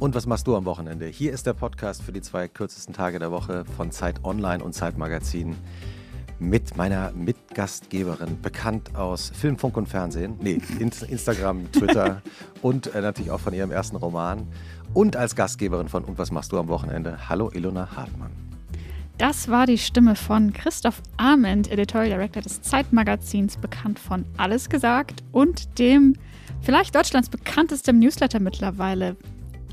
Und was machst du am Wochenende? Hier ist der Podcast für die zwei kürzesten Tage der Woche von Zeit Online und Zeit Magazin mit meiner Mitgastgeberin, bekannt aus Film, Funk und Fernsehen, nee, Instagram, Twitter und äh, natürlich auch von ihrem ersten Roman und als Gastgeberin von Und was machst du am Wochenende? Hallo Ilona Hartmann. Das war die Stimme von Christoph Arment, Editorial Director des Zeitmagazins, bekannt von Alles gesagt und dem vielleicht Deutschlands bekanntestem Newsletter mittlerweile.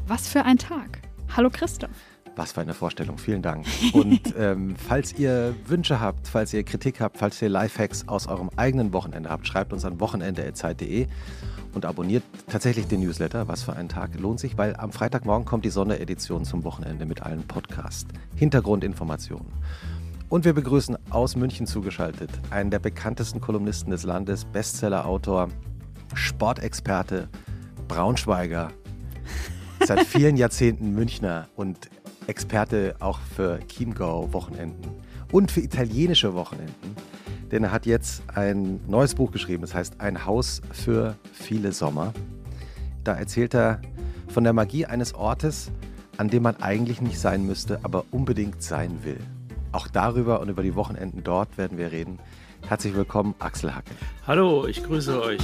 Was für ein Tag. Hallo Christoph. Was für eine Vorstellung, vielen Dank. Und ähm, falls ihr Wünsche habt, falls ihr Kritik habt, falls ihr Lifehacks aus eurem eigenen Wochenende habt, schreibt uns an wochenende.zeit.de und abonniert tatsächlich den Newsletter. Was für ein Tag lohnt sich, weil am Freitagmorgen kommt die Sonderedition zum Wochenende mit allen Podcasts, Hintergrundinformationen. Und wir begrüßen aus München zugeschaltet einen der bekanntesten Kolumnisten des Landes, Bestsellerautor, Sportexperte, Braunschweiger, seit vielen Jahrzehnten Münchner und Experte auch für Chiemgau-Wochenenden und für italienische Wochenenden. Denn er hat jetzt ein neues Buch geschrieben, das heißt Ein Haus für viele Sommer. Da erzählt er von der Magie eines Ortes, an dem man eigentlich nicht sein müsste, aber unbedingt sein will. Auch darüber und über die Wochenenden dort werden wir reden. Herzlich willkommen, Axel Hacke. Hallo, ich grüße euch.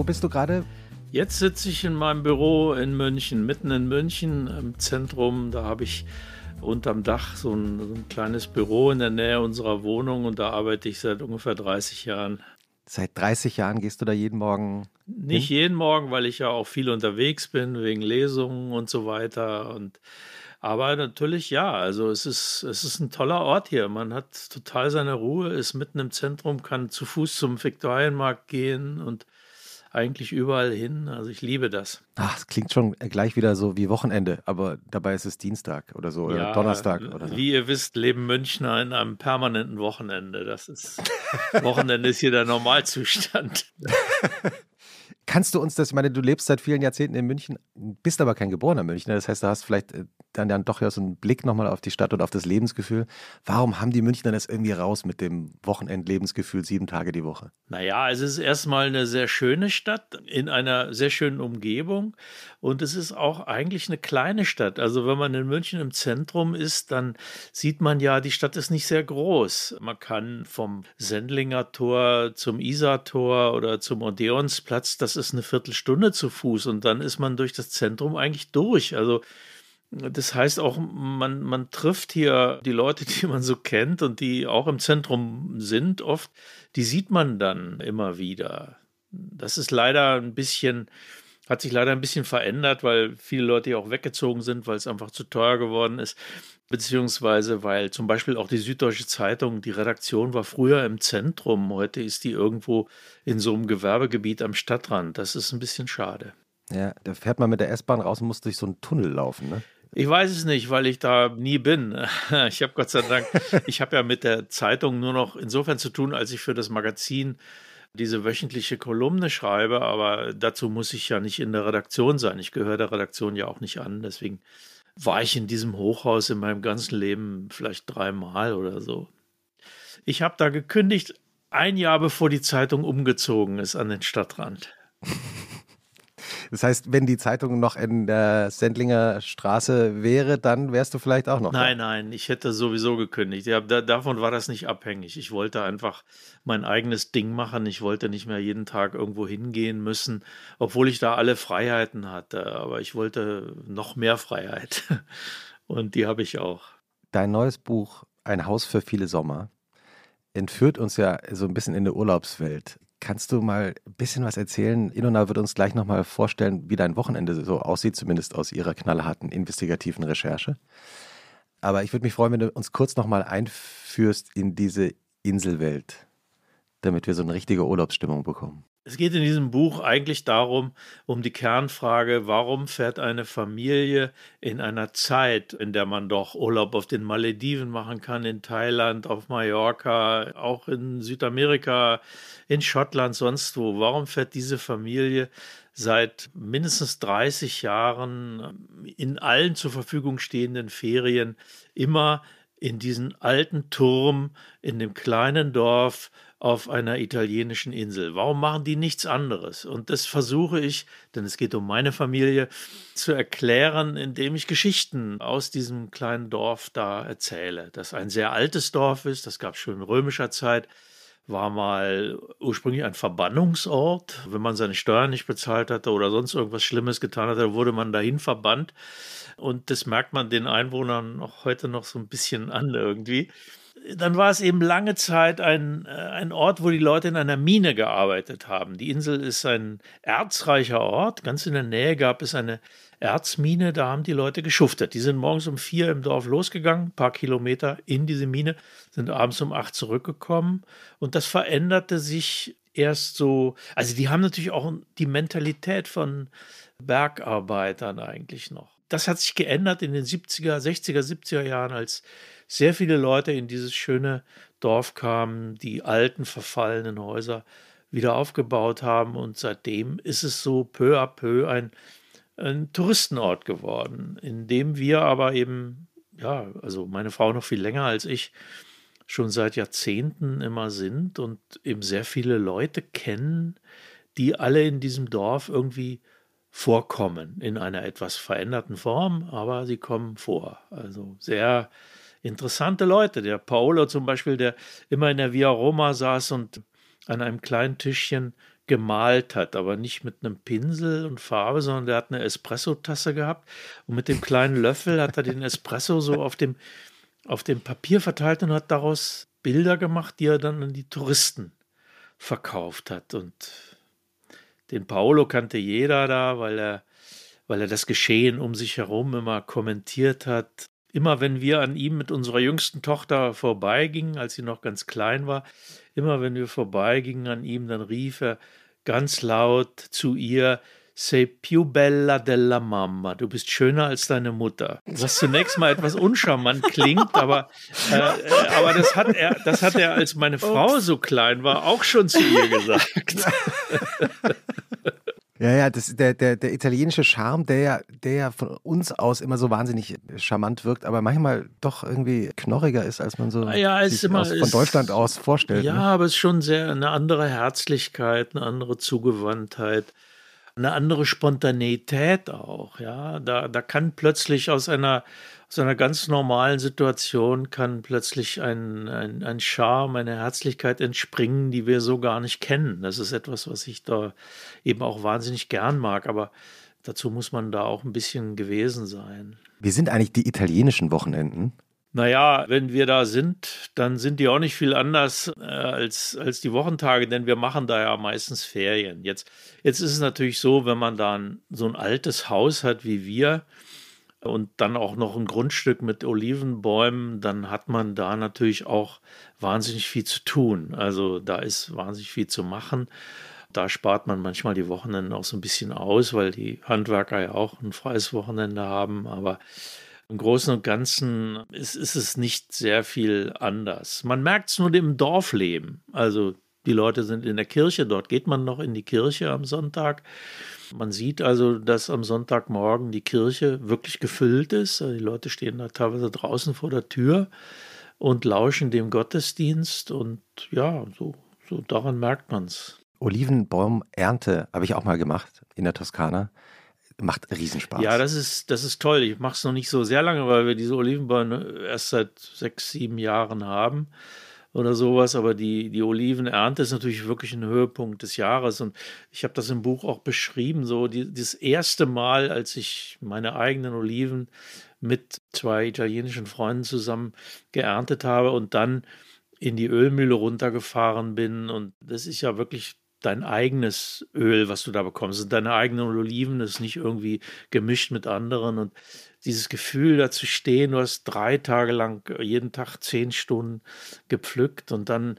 Wo bist du gerade? Jetzt sitze ich in meinem Büro in München, mitten in München im Zentrum. Da habe ich unterm Dach so ein, so ein, kleines Büro in der Nähe unserer Wohnung und da arbeite ich seit ungefähr 30 Jahren. Seit 30 Jahren gehst du da jeden Morgen? Nicht hin? jeden Morgen, weil ich ja auch viel unterwegs bin, wegen Lesungen und so weiter. Und aber natürlich ja, also es ist, es ist ein toller Ort hier. Man hat total seine Ruhe, ist mitten im Zentrum, kann zu Fuß zum Viktualienmarkt gehen und eigentlich überall hin. Also ich liebe das. Ach, es klingt schon gleich wieder so wie Wochenende, aber dabei ist es Dienstag oder so oder Donnerstag oder so. Wie ihr wisst, leben Münchner in einem permanenten Wochenende. Das ist Wochenende ist hier der Normalzustand. Kannst du uns das, ich meine, du lebst seit vielen Jahrzehnten in München, bist aber kein geborener Münchner. Das heißt, du hast vielleicht äh, dann, dann doch ja so einen Blick nochmal auf die Stadt und auf das Lebensgefühl. Warum haben die Münchner das irgendwie raus mit dem Wochenendlebensgefühl sieben Tage die Woche? Naja, es ist erstmal eine sehr schöne Stadt in einer sehr schönen Umgebung und es ist auch eigentlich eine kleine Stadt. Also wenn man in München im Zentrum ist, dann sieht man ja, die Stadt ist nicht sehr groß. Man kann vom Sendlinger Tor zum Isar-Tor oder zum Odeonsplatz, das ist eine Viertelstunde zu Fuß und dann ist man durch das Zentrum eigentlich durch. Also das heißt auch, man, man trifft hier die Leute, die man so kennt und die auch im Zentrum sind oft, die sieht man dann immer wieder. Das ist leider ein bisschen, hat sich leider ein bisschen verändert, weil viele Leute ja auch weggezogen sind, weil es einfach zu teuer geworden ist. Beziehungsweise, weil zum Beispiel auch die Süddeutsche Zeitung, die Redaktion war früher im Zentrum. Heute ist die irgendwo in so einem Gewerbegebiet am Stadtrand. Das ist ein bisschen schade. Ja, da fährt man mit der S-Bahn raus und muss durch so einen Tunnel laufen, ne? Ich weiß es nicht, weil ich da nie bin. Ich habe Gott sei Dank, ich habe ja mit der Zeitung nur noch insofern zu tun, als ich für das Magazin diese wöchentliche Kolumne schreibe, aber dazu muss ich ja nicht in der Redaktion sein. Ich gehöre der Redaktion ja auch nicht an. Deswegen war ich in diesem Hochhaus in meinem ganzen Leben vielleicht dreimal oder so. Ich habe da gekündigt, ein Jahr bevor die Zeitung umgezogen ist an den Stadtrand. Das heißt, wenn die Zeitung noch in der Sendlinger Straße wäre, dann wärst du vielleicht auch noch. Nein, da. nein, ich hätte sowieso gekündigt. Ja, da, davon war das nicht abhängig. Ich wollte einfach mein eigenes Ding machen. Ich wollte nicht mehr jeden Tag irgendwo hingehen müssen, obwohl ich da alle Freiheiten hatte. Aber ich wollte noch mehr Freiheit. Und die habe ich auch. Dein neues Buch, Ein Haus für viele Sommer, entführt uns ja so ein bisschen in eine Urlaubswelt. Kannst du mal ein bisschen was erzählen? Ilona wird uns gleich nochmal vorstellen, wie dein Wochenende so aussieht, zumindest aus ihrer knallharten investigativen Recherche. Aber ich würde mich freuen, wenn du uns kurz nochmal einführst in diese Inselwelt, damit wir so eine richtige Urlaubsstimmung bekommen. Es geht in diesem Buch eigentlich darum, um die Kernfrage, warum fährt eine Familie in einer Zeit, in der man doch Urlaub auf den Malediven machen kann, in Thailand, auf Mallorca, auch in Südamerika, in Schottland, sonst wo, warum fährt diese Familie seit mindestens 30 Jahren in allen zur Verfügung stehenden Ferien immer in diesen alten Turm in dem kleinen Dorf auf einer italienischen Insel? Warum machen die nichts anderes? Und das versuche ich, denn es geht um meine Familie, zu erklären, indem ich Geschichten aus diesem kleinen Dorf da erzähle. Das ein sehr altes Dorf ist, das gab es schon in römischer Zeit war mal ursprünglich ein Verbannungsort. Wenn man seine Steuern nicht bezahlt hatte oder sonst irgendwas Schlimmes getan hatte, wurde man dahin verbannt. Und das merkt man den Einwohnern auch heute noch so ein bisschen an irgendwie dann war es eben lange Zeit ein, äh, ein Ort, wo die Leute in einer Mine gearbeitet haben. Die Insel ist ein erzreicher Ort. Ganz in der Nähe gab es eine Erzmine, da haben die Leute geschuftet. Die sind morgens um vier im Dorf losgegangen, ein paar Kilometer in diese Mine, sind abends um acht zurückgekommen. Und das veränderte sich erst so. Also, die haben natürlich auch die Mentalität von Bergarbeitern eigentlich noch. Das hat sich geändert in den 70er, 60er, 70er Jahren, als sehr viele Leute in dieses schöne Dorf kamen, die alten, verfallenen Häuser wieder aufgebaut haben. Und seitdem ist es so peu à peu ein, ein Touristenort geworden, in dem wir aber eben, ja, also meine Frau noch viel länger als ich, schon seit Jahrzehnten immer sind und eben sehr viele Leute kennen, die alle in diesem Dorf irgendwie vorkommen, in einer etwas veränderten Form, aber sie kommen vor. Also sehr interessante Leute. Der Paolo zum Beispiel, der immer in der Via Roma saß und an einem kleinen Tischchen gemalt hat, aber nicht mit einem Pinsel und Farbe, sondern der hat eine Espresso-Tasse gehabt und mit dem kleinen Löffel hat er den Espresso so auf dem, auf dem Papier verteilt und hat daraus Bilder gemacht, die er dann an die Touristen verkauft hat. Und den Paolo kannte jeder da, weil er, weil er das Geschehen um sich herum immer kommentiert hat immer wenn wir an ihm mit unserer jüngsten Tochter vorbeigingen, als sie noch ganz klein war, immer wenn wir vorbeigingen an ihm, dann rief er ganz laut zu ihr, Sei più bella della mamma. Du bist schöner als deine Mutter. Was zunächst mal etwas uncharmant klingt, aber, äh, äh aber das, hat er, das hat er, als meine Frau so klein war, auch schon zu ihr gesagt. Ja, ja, das, der, der, der italienische Charme, der ja, der ja von uns aus immer so wahnsinnig charmant wirkt, aber manchmal doch irgendwie knorriger ist, als man so ja, sich immer, aus, von ist, Deutschland aus vorstellt. Ja, ne? aber es ist schon sehr eine andere Herzlichkeit, eine andere Zugewandtheit eine andere Spontaneität auch, ja. Da, da kann plötzlich aus einer, aus einer ganz normalen Situation kann plötzlich ein, ein, ein Charme, eine Herzlichkeit entspringen, die wir so gar nicht kennen. Das ist etwas, was ich da eben auch wahnsinnig gern mag, aber dazu muss man da auch ein bisschen gewesen sein. Wie sind eigentlich die italienischen Wochenenden? Naja, wenn wir da sind, dann sind die auch nicht viel anders äh, als, als die Wochentage, denn wir machen da ja meistens Ferien. Jetzt, jetzt ist es natürlich so, wenn man da ein, so ein altes Haus hat wie wir und dann auch noch ein Grundstück mit Olivenbäumen, dann hat man da natürlich auch wahnsinnig viel zu tun. Also da ist wahnsinnig viel zu machen. Da spart man manchmal die Wochenenden auch so ein bisschen aus, weil die Handwerker ja auch ein freies Wochenende haben. Aber im Großen und Ganzen ist, ist es nicht sehr viel anders. Man merkt es nur im Dorfleben. Also die Leute sind in der Kirche, dort geht man noch in die Kirche am Sonntag. Man sieht also, dass am Sonntagmorgen die Kirche wirklich gefüllt ist. Also die Leute stehen da teilweise draußen vor der Tür und lauschen dem Gottesdienst. Und ja, so, so daran merkt man es. Olivenbaumernte habe ich auch mal gemacht in der Toskana macht Riesenspaß. Ja, das ist, das ist toll. Ich mache es noch nicht so sehr lange, weil wir diese Olivenbäume erst seit sechs, sieben Jahren haben oder sowas. Aber die, die Olivenernte ist natürlich wirklich ein Höhepunkt des Jahres. Und ich habe das im Buch auch beschrieben. So die, das erste Mal, als ich meine eigenen Oliven mit zwei italienischen Freunden zusammen geerntet habe und dann in die Ölmühle runtergefahren bin. Und das ist ja wirklich dein eigenes Öl, was du da bekommst, sind deine eigenen Oliven, das ist nicht irgendwie gemischt mit anderen. Und dieses Gefühl da zu stehen, du hast drei Tage lang jeden Tag zehn Stunden gepflückt und dann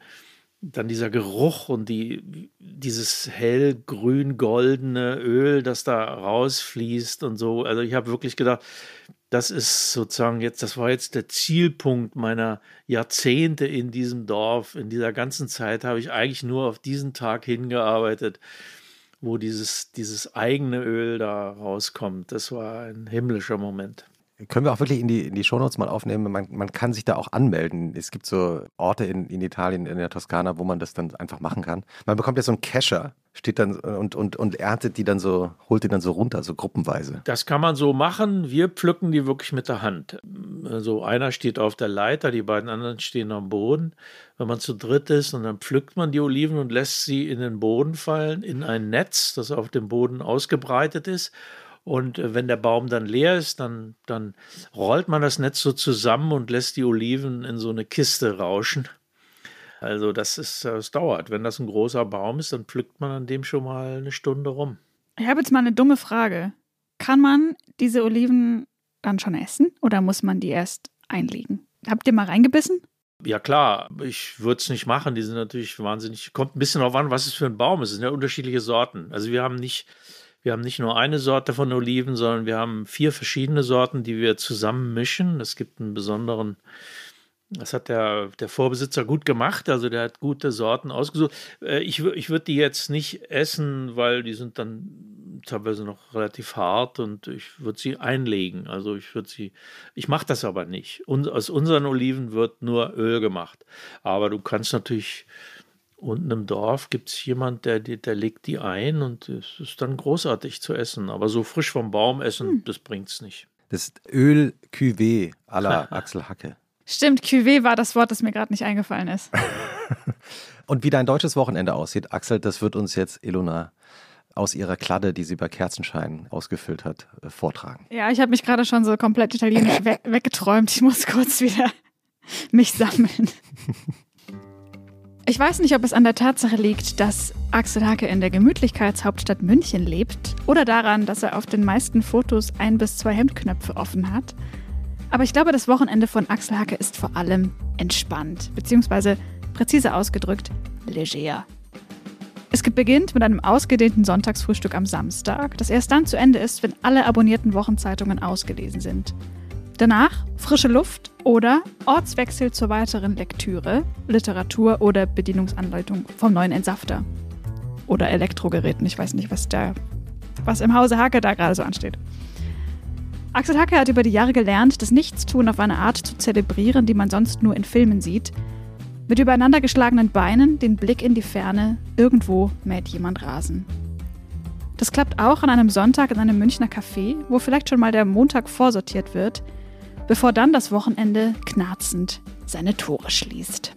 dann dieser Geruch und die, dieses hellgrün-goldene Öl, das da rausfließt und so. Also ich habe wirklich gedacht, das ist sozusagen jetzt, das war jetzt der Zielpunkt meiner Jahrzehnte in diesem Dorf. In dieser ganzen Zeit habe ich eigentlich nur auf diesen Tag hingearbeitet, wo dieses, dieses eigene Öl da rauskommt. Das war ein himmlischer Moment können wir auch wirklich in die, in die Shownotes mal aufnehmen. Man, man kann sich da auch anmelden. Es gibt so Orte in, in Italien, in der Toskana, wo man das dann einfach machen kann. Man bekommt ja so einen Kescher, steht dann und, und, und erntet die dann so, holt die dann so runter, so gruppenweise. Das kann man so machen. Wir pflücken die wirklich mit der Hand. Also einer steht auf der Leiter, die beiden anderen stehen am Boden. Wenn man zu dritt ist und dann pflückt man die Oliven und lässt sie in den Boden fallen, in ein Netz, das auf dem Boden ausgebreitet ist. Und äh, wenn der Baum dann leer ist, dann, dann rollt man das Netz so zusammen und lässt die Oliven in so eine Kiste rauschen. Also das ist, das dauert. Wenn das ein großer Baum ist, dann pflückt man an dem schon mal eine Stunde rum. Ich habe jetzt mal eine dumme Frage. Kann man diese Oliven dann schon essen oder muss man die erst einlegen? Habt ihr mal reingebissen? Ja klar, ich würde es nicht machen. Die sind natürlich wahnsinnig. Kommt ein bisschen darauf an, was es für ein Baum ist. Es sind ja unterschiedliche Sorten. Also wir haben nicht wir haben nicht nur eine Sorte von Oliven, sondern wir haben vier verschiedene Sorten, die wir zusammen mischen. Es gibt einen besonderen, das hat der, der Vorbesitzer gut gemacht, also der hat gute Sorten ausgesucht. Äh, ich, ich würde die jetzt nicht essen, weil die sind dann teilweise noch relativ hart und ich würde sie einlegen. Also ich würde sie, ich mache das aber nicht. Und aus unseren Oliven wird nur Öl gemacht. Aber du kannst natürlich unten im Dorf gibt es jemand, der, der legt die ein und es ist dann großartig zu essen. Aber so frisch vom Baum essen, hm. das bringt es nicht. Das Öl Cuvée à la Axel Hacke. Stimmt, Cuvée war das Wort, das mir gerade nicht eingefallen ist. und wie dein deutsches Wochenende aussieht, Axel, das wird uns jetzt Ilona aus ihrer Kladde, die sie bei Kerzenschein ausgefüllt hat, äh, vortragen. Ja, ich habe mich gerade schon so komplett italienisch we weggeträumt. Ich muss kurz wieder mich sammeln. Ich weiß nicht, ob es an der Tatsache liegt, dass Axel Hacke in der Gemütlichkeitshauptstadt München lebt oder daran, dass er auf den meisten Fotos ein bis zwei Hemdknöpfe offen hat. Aber ich glaube, das Wochenende von Axel Hacke ist vor allem entspannt, beziehungsweise präzise ausgedrückt leger. Es beginnt mit einem ausgedehnten Sonntagsfrühstück am Samstag, das erst dann zu Ende ist, wenn alle abonnierten Wochenzeitungen ausgelesen sind. Danach frische Luft oder Ortswechsel zur weiteren Lektüre, Literatur oder Bedienungsanleitung vom neuen Entsafter. Oder Elektrogeräten, ich weiß nicht, was, der, was im Hause Hacke da gerade so ansteht. Axel Hacke hat über die Jahre gelernt, das Nichtstun auf eine Art zu zelebrieren, die man sonst nur in Filmen sieht. Mit übereinander geschlagenen Beinen, den Blick in die Ferne, irgendwo mäht jemand Rasen. Das klappt auch an einem Sonntag in einem Münchner Café, wo vielleicht schon mal der Montag vorsortiert wird – bevor dann das Wochenende knarzend seine Tore schließt.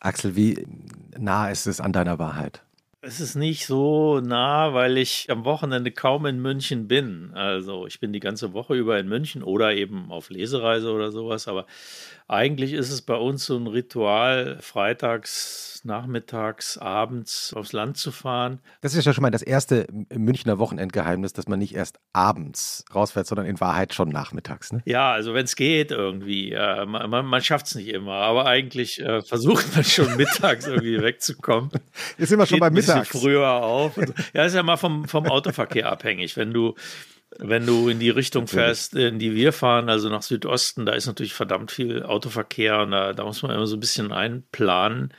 Axel, wie nah ist es an deiner Wahrheit? Es ist nicht so nah, weil ich am Wochenende kaum in München bin. Also ich bin die ganze Woche über in München oder eben auf Lesereise oder sowas. Aber eigentlich ist es bei uns so ein Ritual, freitags nachmittags, abends aufs Land zu fahren. Das ist ja schon mal das erste Münchner Wochenendgeheimnis, dass man nicht erst abends rausfährt, sondern in Wahrheit schon nachmittags. Ne? Ja, also wenn es geht irgendwie. Äh, man, man, man schafft es nicht immer, aber eigentlich äh, versucht man schon mittags irgendwie wegzukommen. Ist immer schon beim Mittag. früher auf. Ja, ist ja mal vom, vom Autoverkehr abhängig. Wenn du wenn du in die Richtung fährst, in die wir fahren, also nach Südosten, da ist natürlich verdammt viel Autoverkehr und da, da muss man immer so ein bisschen einplanen.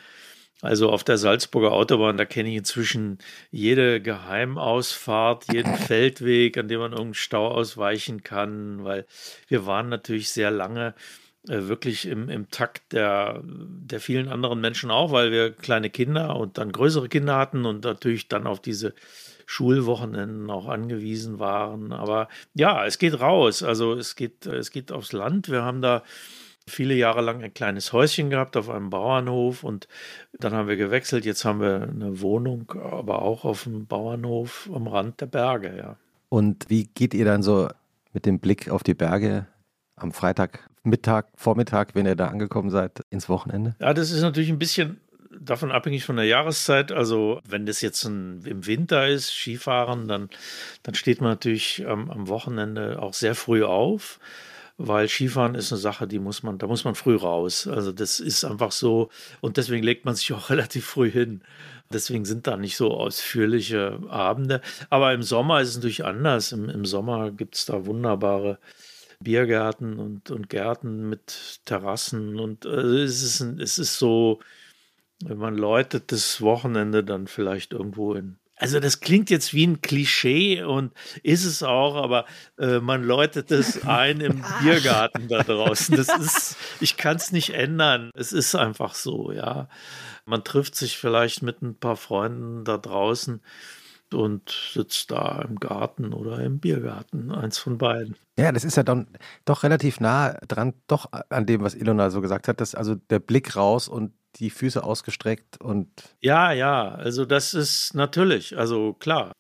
Also auf der Salzburger Autobahn, da kenne ich inzwischen jede Geheimausfahrt, jeden Feldweg, an dem man irgendeinen Stau ausweichen kann, weil wir waren natürlich sehr lange äh, wirklich im, im Takt der, der vielen anderen Menschen auch, weil wir kleine Kinder und dann größere Kinder hatten und natürlich dann auf diese Schulwochenenden auch angewiesen waren. Aber ja, es geht raus. Also es geht, es geht aufs Land. Wir haben da viele Jahre lang ein kleines Häuschen gehabt auf einem Bauernhof und dann haben wir gewechselt. Jetzt haben wir eine Wohnung, aber auch auf dem Bauernhof am Rand der Berge, ja. Und wie geht ihr dann so mit dem Blick auf die Berge am Freitag, Mittag, Vormittag, wenn ihr da angekommen seid, ins Wochenende? Ja, das ist natürlich ein bisschen davon abhängig von der Jahreszeit. Also wenn das jetzt ein, im Winter ist, Skifahren, dann, dann steht man natürlich ähm, am Wochenende auch sehr früh auf weil Skifahren ist eine Sache, die muss man, da muss man früh raus. Also das ist einfach so und deswegen legt man sich auch relativ früh hin. Deswegen sind da nicht so ausführliche Abende. Aber im Sommer ist es natürlich anders. Im, im Sommer gibt es da wunderbare Biergärten und, und Gärten mit Terrassen. Und äh, es, ist, es ist so, man läutet das Wochenende dann vielleicht irgendwo in also das klingt jetzt wie ein Klischee und ist es auch, aber äh, man läutet es ein im Biergarten da draußen. Das ist, ich kann es nicht ändern. Es ist einfach so, ja. Man trifft sich vielleicht mit ein paar Freunden da draußen und sitzt da im Garten oder im Biergarten, eins von beiden. Ja, das ist ja dann doch relativ nah dran, doch an dem, was Ilona so gesagt hat, dass also der Blick raus und die Füße ausgestreckt und. Ja, ja, also das ist natürlich, also klar.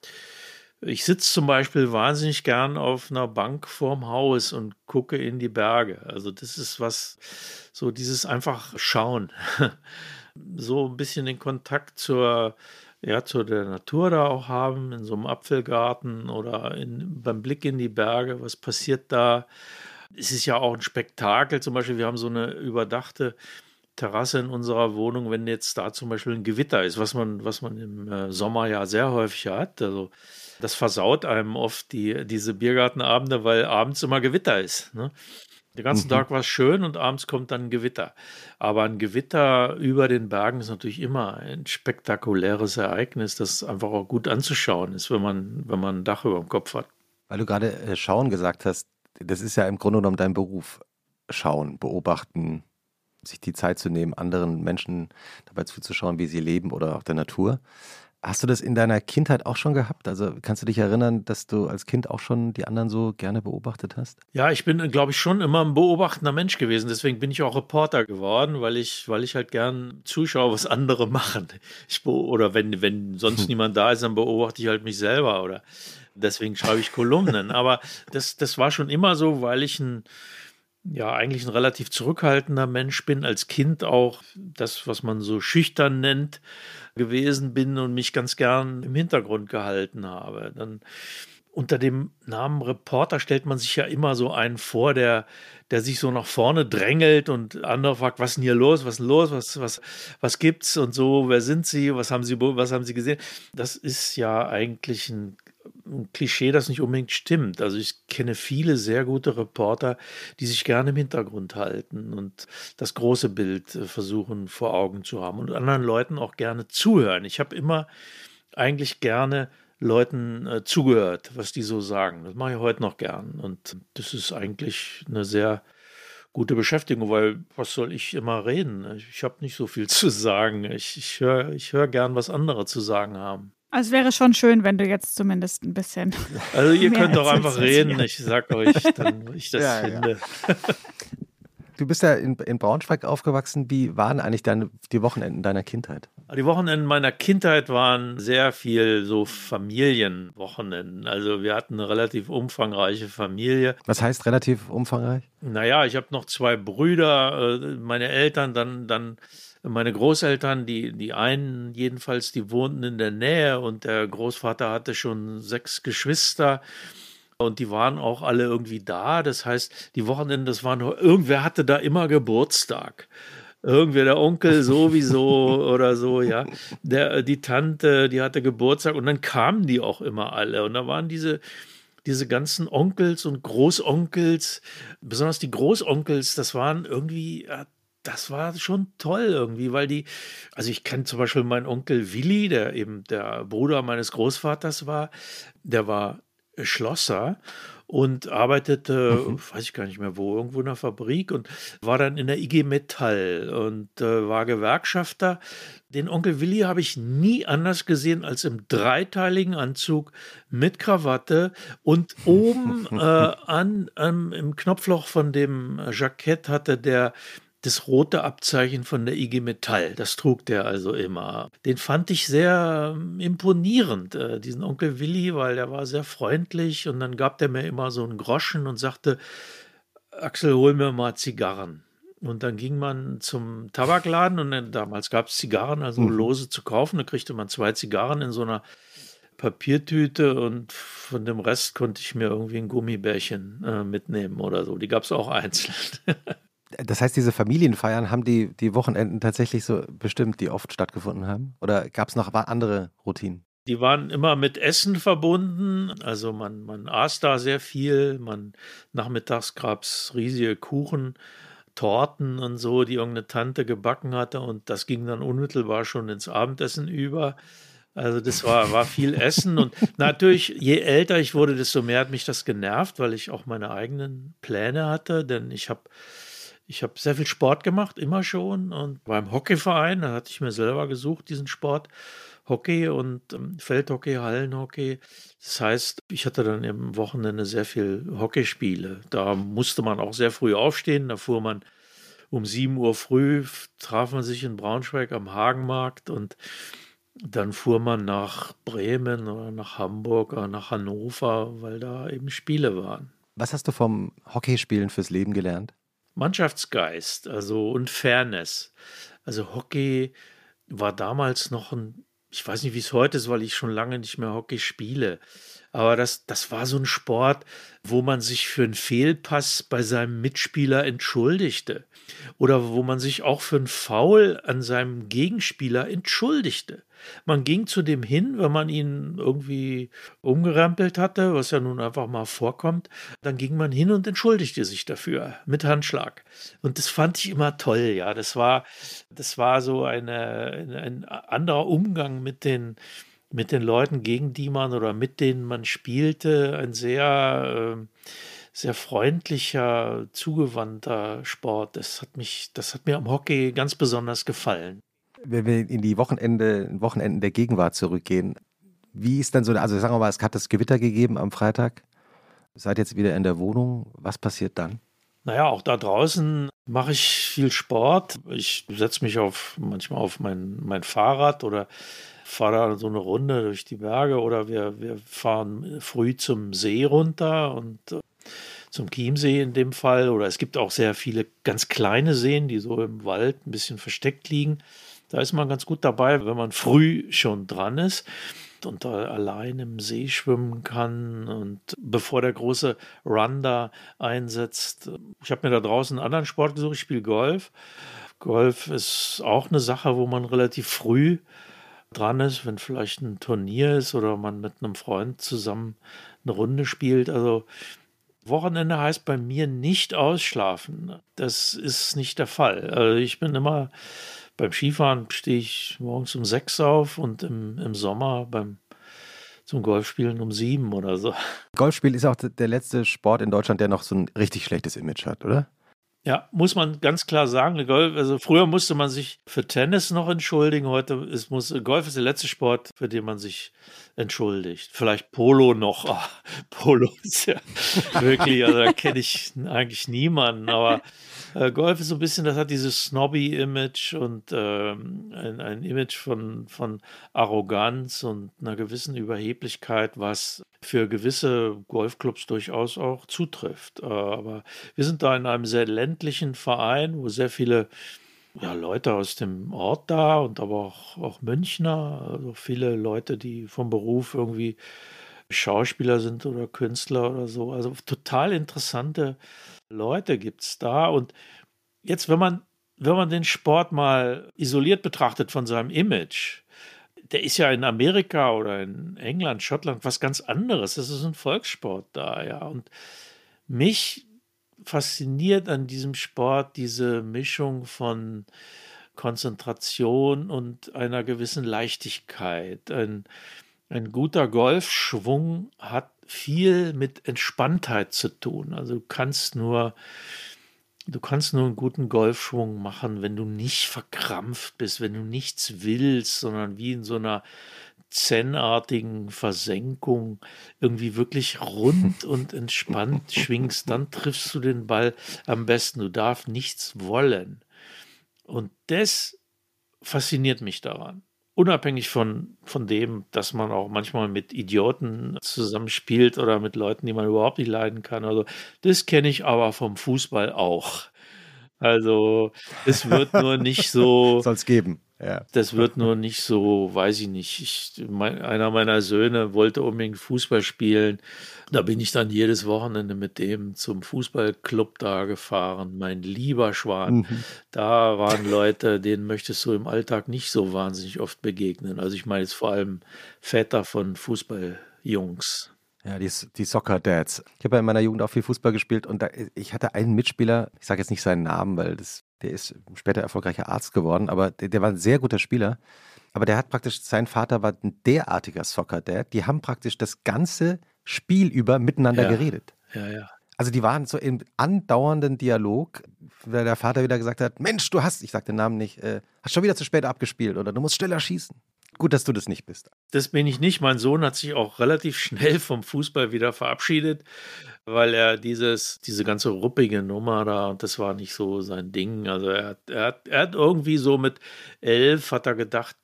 Ich sitze zum Beispiel wahnsinnig gern auf einer Bank vorm Haus und gucke in die Berge. Also das ist was, so dieses einfach schauen. so ein bisschen den Kontakt zur, ja, zu der Natur da auch haben, in so einem Apfelgarten oder in, beim Blick in die Berge, was passiert da? Es ist ja auch ein Spektakel. Zum Beispiel, wir haben so eine überdachte Terrasse in unserer Wohnung, wenn jetzt da zum Beispiel ein Gewitter ist, was man, was man im äh, Sommer ja sehr häufig hat. Also das versaut einem oft die, diese Biergartenabende, weil abends immer Gewitter ist. Ne? Den ganzen mhm. Tag war es schön und abends kommt dann ein Gewitter. Aber ein Gewitter über den Bergen ist natürlich immer ein spektakuläres Ereignis, das einfach auch gut anzuschauen ist, wenn man, wenn man ein Dach über dem Kopf hat. Weil du gerade äh, Schauen gesagt hast, das ist ja im Grunde genommen dein Beruf. Schauen, beobachten, sich die Zeit zu nehmen, anderen Menschen dabei zuzuschauen, wie sie leben oder auch der Natur. Hast du das in deiner Kindheit auch schon gehabt? Also kannst du dich erinnern, dass du als Kind auch schon die anderen so gerne beobachtet hast? Ja, ich bin, glaube ich, schon immer ein beobachtender Mensch gewesen. Deswegen bin ich auch Reporter geworden, weil ich, weil ich halt gern zuschaue, was andere machen. Ich oder wenn, wenn sonst hm. niemand da ist, dann beobachte ich halt mich selber oder deswegen schreibe ich Kolumnen. Aber das, das war schon immer so, weil ich ein ja eigentlich ein relativ zurückhaltender Mensch bin, als Kind auch das, was man so schüchtern nennt, gewesen bin und mich ganz gern im Hintergrund gehalten habe. Dann unter dem Namen Reporter stellt man sich ja immer so einen vor, der, der sich so nach vorne drängelt und andere fragt, was ist denn hier los, was ist denn los, was, was, was gibt's und so, wer sind Sie, was haben Sie, was haben Sie gesehen? Das ist ja eigentlich ein ein Klischee, das nicht unbedingt stimmt. Also ich kenne viele sehr gute Reporter, die sich gerne im Hintergrund halten und das große Bild äh, versuchen vor Augen zu haben und anderen Leuten auch gerne zuhören. Ich habe immer eigentlich gerne Leuten äh, zugehört, was die so sagen. Das mache ich heute noch gern und das ist eigentlich eine sehr gute Beschäftigung, weil was soll ich immer reden? Ich habe nicht so viel zu sagen. Ich, ich höre ich hör gern, was andere zu sagen haben. Also es wäre schon schön, wenn du jetzt zumindest ein bisschen. Also ihr könnt doch einfach reden, ich sag euch, dann, wie ich das ja, finde. Ja. Du bist ja in, in, Braunschweig aufgewachsen. Wie waren eigentlich deine, die Wochenenden deiner Kindheit? Die Wochenenden meiner Kindheit waren sehr viel so Familienwochenenden. Also wir hatten eine relativ umfangreiche Familie. Was heißt relativ umfangreich? Naja, ich habe noch zwei Brüder, äh, meine Eltern, dann, dann meine Großeltern, die, die einen jedenfalls, die wohnten in der Nähe und der Großvater hatte schon sechs Geschwister. Und die waren auch alle irgendwie da. Das heißt, die Wochenenden, das waren, irgendwer hatte da immer Geburtstag irgendwer der Onkel sowieso oder so, ja. Der, die Tante, die hatte Geburtstag und dann kamen die auch immer alle. Und da waren diese, diese ganzen Onkels und Großonkels, besonders die Großonkels, das waren irgendwie, das war schon toll irgendwie, weil die, also ich kenne zum Beispiel meinen Onkel Willi, der eben der Bruder meines Großvaters war, der war Schlosser und arbeitete, mhm. weiß ich gar nicht mehr wo, irgendwo in der Fabrik und war dann in der IG Metall und äh, war Gewerkschafter. Den Onkel Willi habe ich nie anders gesehen als im dreiteiligen Anzug mit Krawatte und oben äh, an, an, im Knopfloch von dem Jackett hatte der das rote Abzeichen von der IG Metall. Das trug der also immer. Den fand ich sehr ähm, imponierend, äh, diesen Onkel Willi, weil der war sehr freundlich und dann gab der mir immer so einen Groschen und sagte, Axel, hol mir mal Zigarren. Und dann ging man zum Tabakladen und dann, damals gab es Zigarren, also mhm. lose zu kaufen. Da kriegte man zwei Zigarren in so einer Papiertüte und von dem Rest konnte ich mir irgendwie ein Gummibärchen äh, mitnehmen oder so. Die gab es auch einzeln. das heißt, diese Familienfeiern haben die, die Wochenenden tatsächlich so bestimmt, die oft stattgefunden haben? Oder gab es noch andere Routinen? Die waren immer mit Essen verbunden. Also man, man aß da sehr viel. Man, nachmittags gab es riesige Kuchen, Torten und so, die irgendeine Tante gebacken hatte. Und das ging dann unmittelbar schon ins Abendessen über. Also das war, war viel Essen und natürlich, je älter ich wurde, desto mehr hat mich das genervt, weil ich auch meine eigenen Pläne hatte, denn ich habe ich hab sehr viel Sport gemacht, immer schon und beim Hockeyverein, da hatte ich mir selber gesucht, diesen Sport, Hockey und ähm, Feldhockey, Hallenhockey. Das heißt, ich hatte dann im Wochenende sehr viel Hockeyspiele. Da musste man auch sehr früh aufstehen, da fuhr man um 7 Uhr früh, traf man sich in Braunschweig am Hagenmarkt und dann fuhr man nach Bremen oder nach Hamburg oder nach Hannover, weil da eben Spiele waren. Was hast du vom Hockeyspielen fürs Leben gelernt? Mannschaftsgeist, also und Fairness. Also Hockey war damals noch ein, ich weiß nicht, wie es heute ist, weil ich schon lange nicht mehr Hockey spiele. Aber das, das war so ein Sport, wo man sich für einen Fehlpass bei seinem Mitspieler entschuldigte. Oder wo man sich auch für einen Foul an seinem Gegenspieler entschuldigte. Man ging zu dem hin, wenn man ihn irgendwie umgerempelt hatte, was ja nun einfach mal vorkommt, dann ging man hin und entschuldigte sich dafür mit Handschlag. Und das fand ich immer toll, ja. Das war, das war so eine, ein anderer Umgang mit den, mit den Leuten, gegen die man oder mit denen man spielte, ein sehr, äh, sehr freundlicher, zugewandter Sport. Das hat mich, das hat mir am Hockey ganz besonders gefallen wenn wir in die Wochenende, Wochenenden der Gegenwart zurückgehen, wie ist denn so, also sagen wir mal, es hat das Gewitter gegeben am Freitag. Seid jetzt wieder in der Wohnung. Was passiert dann? Naja, auch da draußen mache ich viel Sport. Ich setze mich auf manchmal auf mein, mein Fahrrad oder fahre da so eine Runde durch die Berge oder wir, wir fahren früh zum See runter und äh, zum Chiemsee in dem Fall. Oder es gibt auch sehr viele ganz kleine Seen, die so im Wald ein bisschen versteckt liegen. Da ist man ganz gut dabei, wenn man früh schon dran ist und da allein im See schwimmen kann und bevor der große Run da einsetzt. Ich habe mir da draußen einen anderen Sport gesucht, ich spiele Golf. Golf ist auch eine Sache, wo man relativ früh dran ist, wenn vielleicht ein Turnier ist oder man mit einem Freund zusammen eine Runde spielt. Also Wochenende heißt bei mir nicht ausschlafen. Das ist nicht der Fall. Also ich bin immer beim Skifahren stehe ich morgens um sechs auf und im, im Sommer beim zum Golfspielen um sieben oder so. Golfspiel ist auch der letzte Sport in Deutschland, der noch so ein richtig schlechtes Image hat, oder? Ja, muss man ganz klar sagen. Golf, also früher musste man sich für Tennis noch entschuldigen. Heute ist muss Golf ist der letzte Sport, für den man sich entschuldigt. Vielleicht Polo noch. Oh, Polo ist ja wirklich, also da kenne ich eigentlich niemanden. Aber äh, Golf ist so ein bisschen, das hat dieses Snobby-Image und ähm, ein, ein, Image von, von Arroganz und einer gewissen Überheblichkeit, was für gewisse Golfclubs durchaus auch zutrifft. Äh, aber wir sind da in einem sehr ländlichen Verein, wo sehr viele ja, Leute aus dem Ort da und aber auch, auch Münchner, also viele Leute, die vom Beruf irgendwie Schauspieler sind oder Künstler oder so. Also total interessante Leute gibt es da. Und jetzt, wenn man, wenn man den Sport mal isoliert betrachtet von seinem Image, der ist ja in Amerika oder in England, Schottland was ganz anderes. Das ist ein Volkssport da, ja. Und mich fasziniert an diesem Sport diese Mischung von Konzentration und einer gewissen Leichtigkeit. Ein, ein guter Golfschwung hat viel mit Entspanntheit zu tun. Also du kannst nur Du kannst nur einen guten Golfschwung machen, wenn du nicht verkrampft bist, wenn du nichts willst, sondern wie in so einer zen-artigen Versenkung irgendwie wirklich rund und entspannt schwingst, dann triffst du den Ball am besten. Du darfst nichts wollen. Und das fasziniert mich daran. Unabhängig von, von dem, dass man auch manchmal mit Idioten zusammenspielt oder mit Leuten, die man überhaupt nicht leiden kann. Also, das kenne ich aber vom Fußball auch. Also, es wird nur nicht so. Soll es geben. Ja. Das wird nur nicht so, weiß ich nicht. Ich, mein, einer meiner Söhne wollte unbedingt Fußball spielen. Da bin ich dann jedes Wochenende mit dem zum Fußballclub da gefahren. Mein lieber Schwan. Mhm. Da waren Leute, denen möchtest du im Alltag nicht so wahnsinnig oft begegnen. Also ich meine jetzt vor allem Väter von Fußballjungs. Ja, die, die Soccer Dads. Ich habe ja in meiner Jugend auch viel Fußball gespielt und da, ich hatte einen Mitspieler, ich sage jetzt nicht seinen Namen, weil das, der ist später erfolgreicher Arzt geworden, aber der, der war ein sehr guter Spieler. Aber der hat praktisch, sein Vater war ein derartiger Soccer Dad, die haben praktisch das ganze Spiel über miteinander ja, geredet. Ja, ja. Also die waren so im andauernden Dialog, weil der Vater wieder gesagt hat, Mensch, du hast, ich sag den Namen nicht, äh, hast schon wieder zu spät abgespielt oder du musst schneller schießen. Gut, dass du das nicht bist. Das bin ich nicht. Mein Sohn hat sich auch relativ schnell vom Fußball wieder verabschiedet, weil er dieses, diese ganze ruppige Nummer da, das war nicht so sein Ding. Also er, er, hat, er hat irgendwie so mit elf hat er gedacht,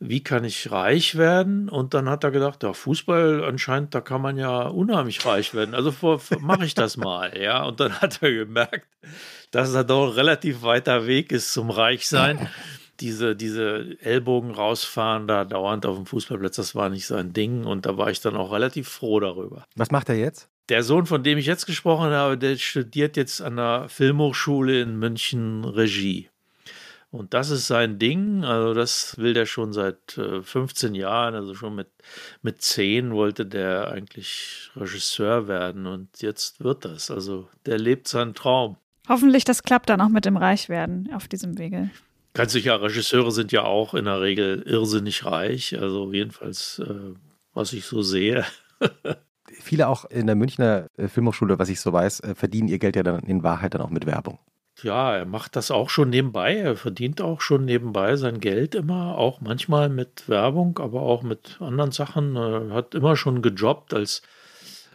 wie kann ich reich werden? Und dann hat er gedacht, ja, Fußball anscheinend, da kann man ja unheimlich reich werden. Also mache ich das mal, ja. Und dann hat er gemerkt, dass er doch ein relativ weiter Weg ist zum Reichsein diese, diese Ellbogen rausfahren da dauernd auf dem Fußballplatz, das war nicht sein Ding und da war ich dann auch relativ froh darüber. Was macht er jetzt? Der Sohn, von dem ich jetzt gesprochen habe, der studiert jetzt an der Filmhochschule in München Regie. Und das ist sein Ding, also das will der schon seit äh, 15 Jahren, also schon mit, mit 10 wollte der eigentlich Regisseur werden und jetzt wird das. Also der lebt seinen Traum. Hoffentlich, das klappt dann auch mit dem Reichwerden auf diesem Wege. Ganz sicher, Regisseure sind ja auch in der Regel irrsinnig reich. Also jedenfalls, äh, was ich so sehe. Viele auch in der Münchner äh, Filmhochschule, was ich so weiß, äh, verdienen ihr Geld ja dann in Wahrheit dann auch mit Werbung. Ja, er macht das auch schon nebenbei. Er verdient auch schon nebenbei sein Geld immer, auch manchmal mit Werbung, aber auch mit anderen Sachen. Er hat immer schon gejobbt als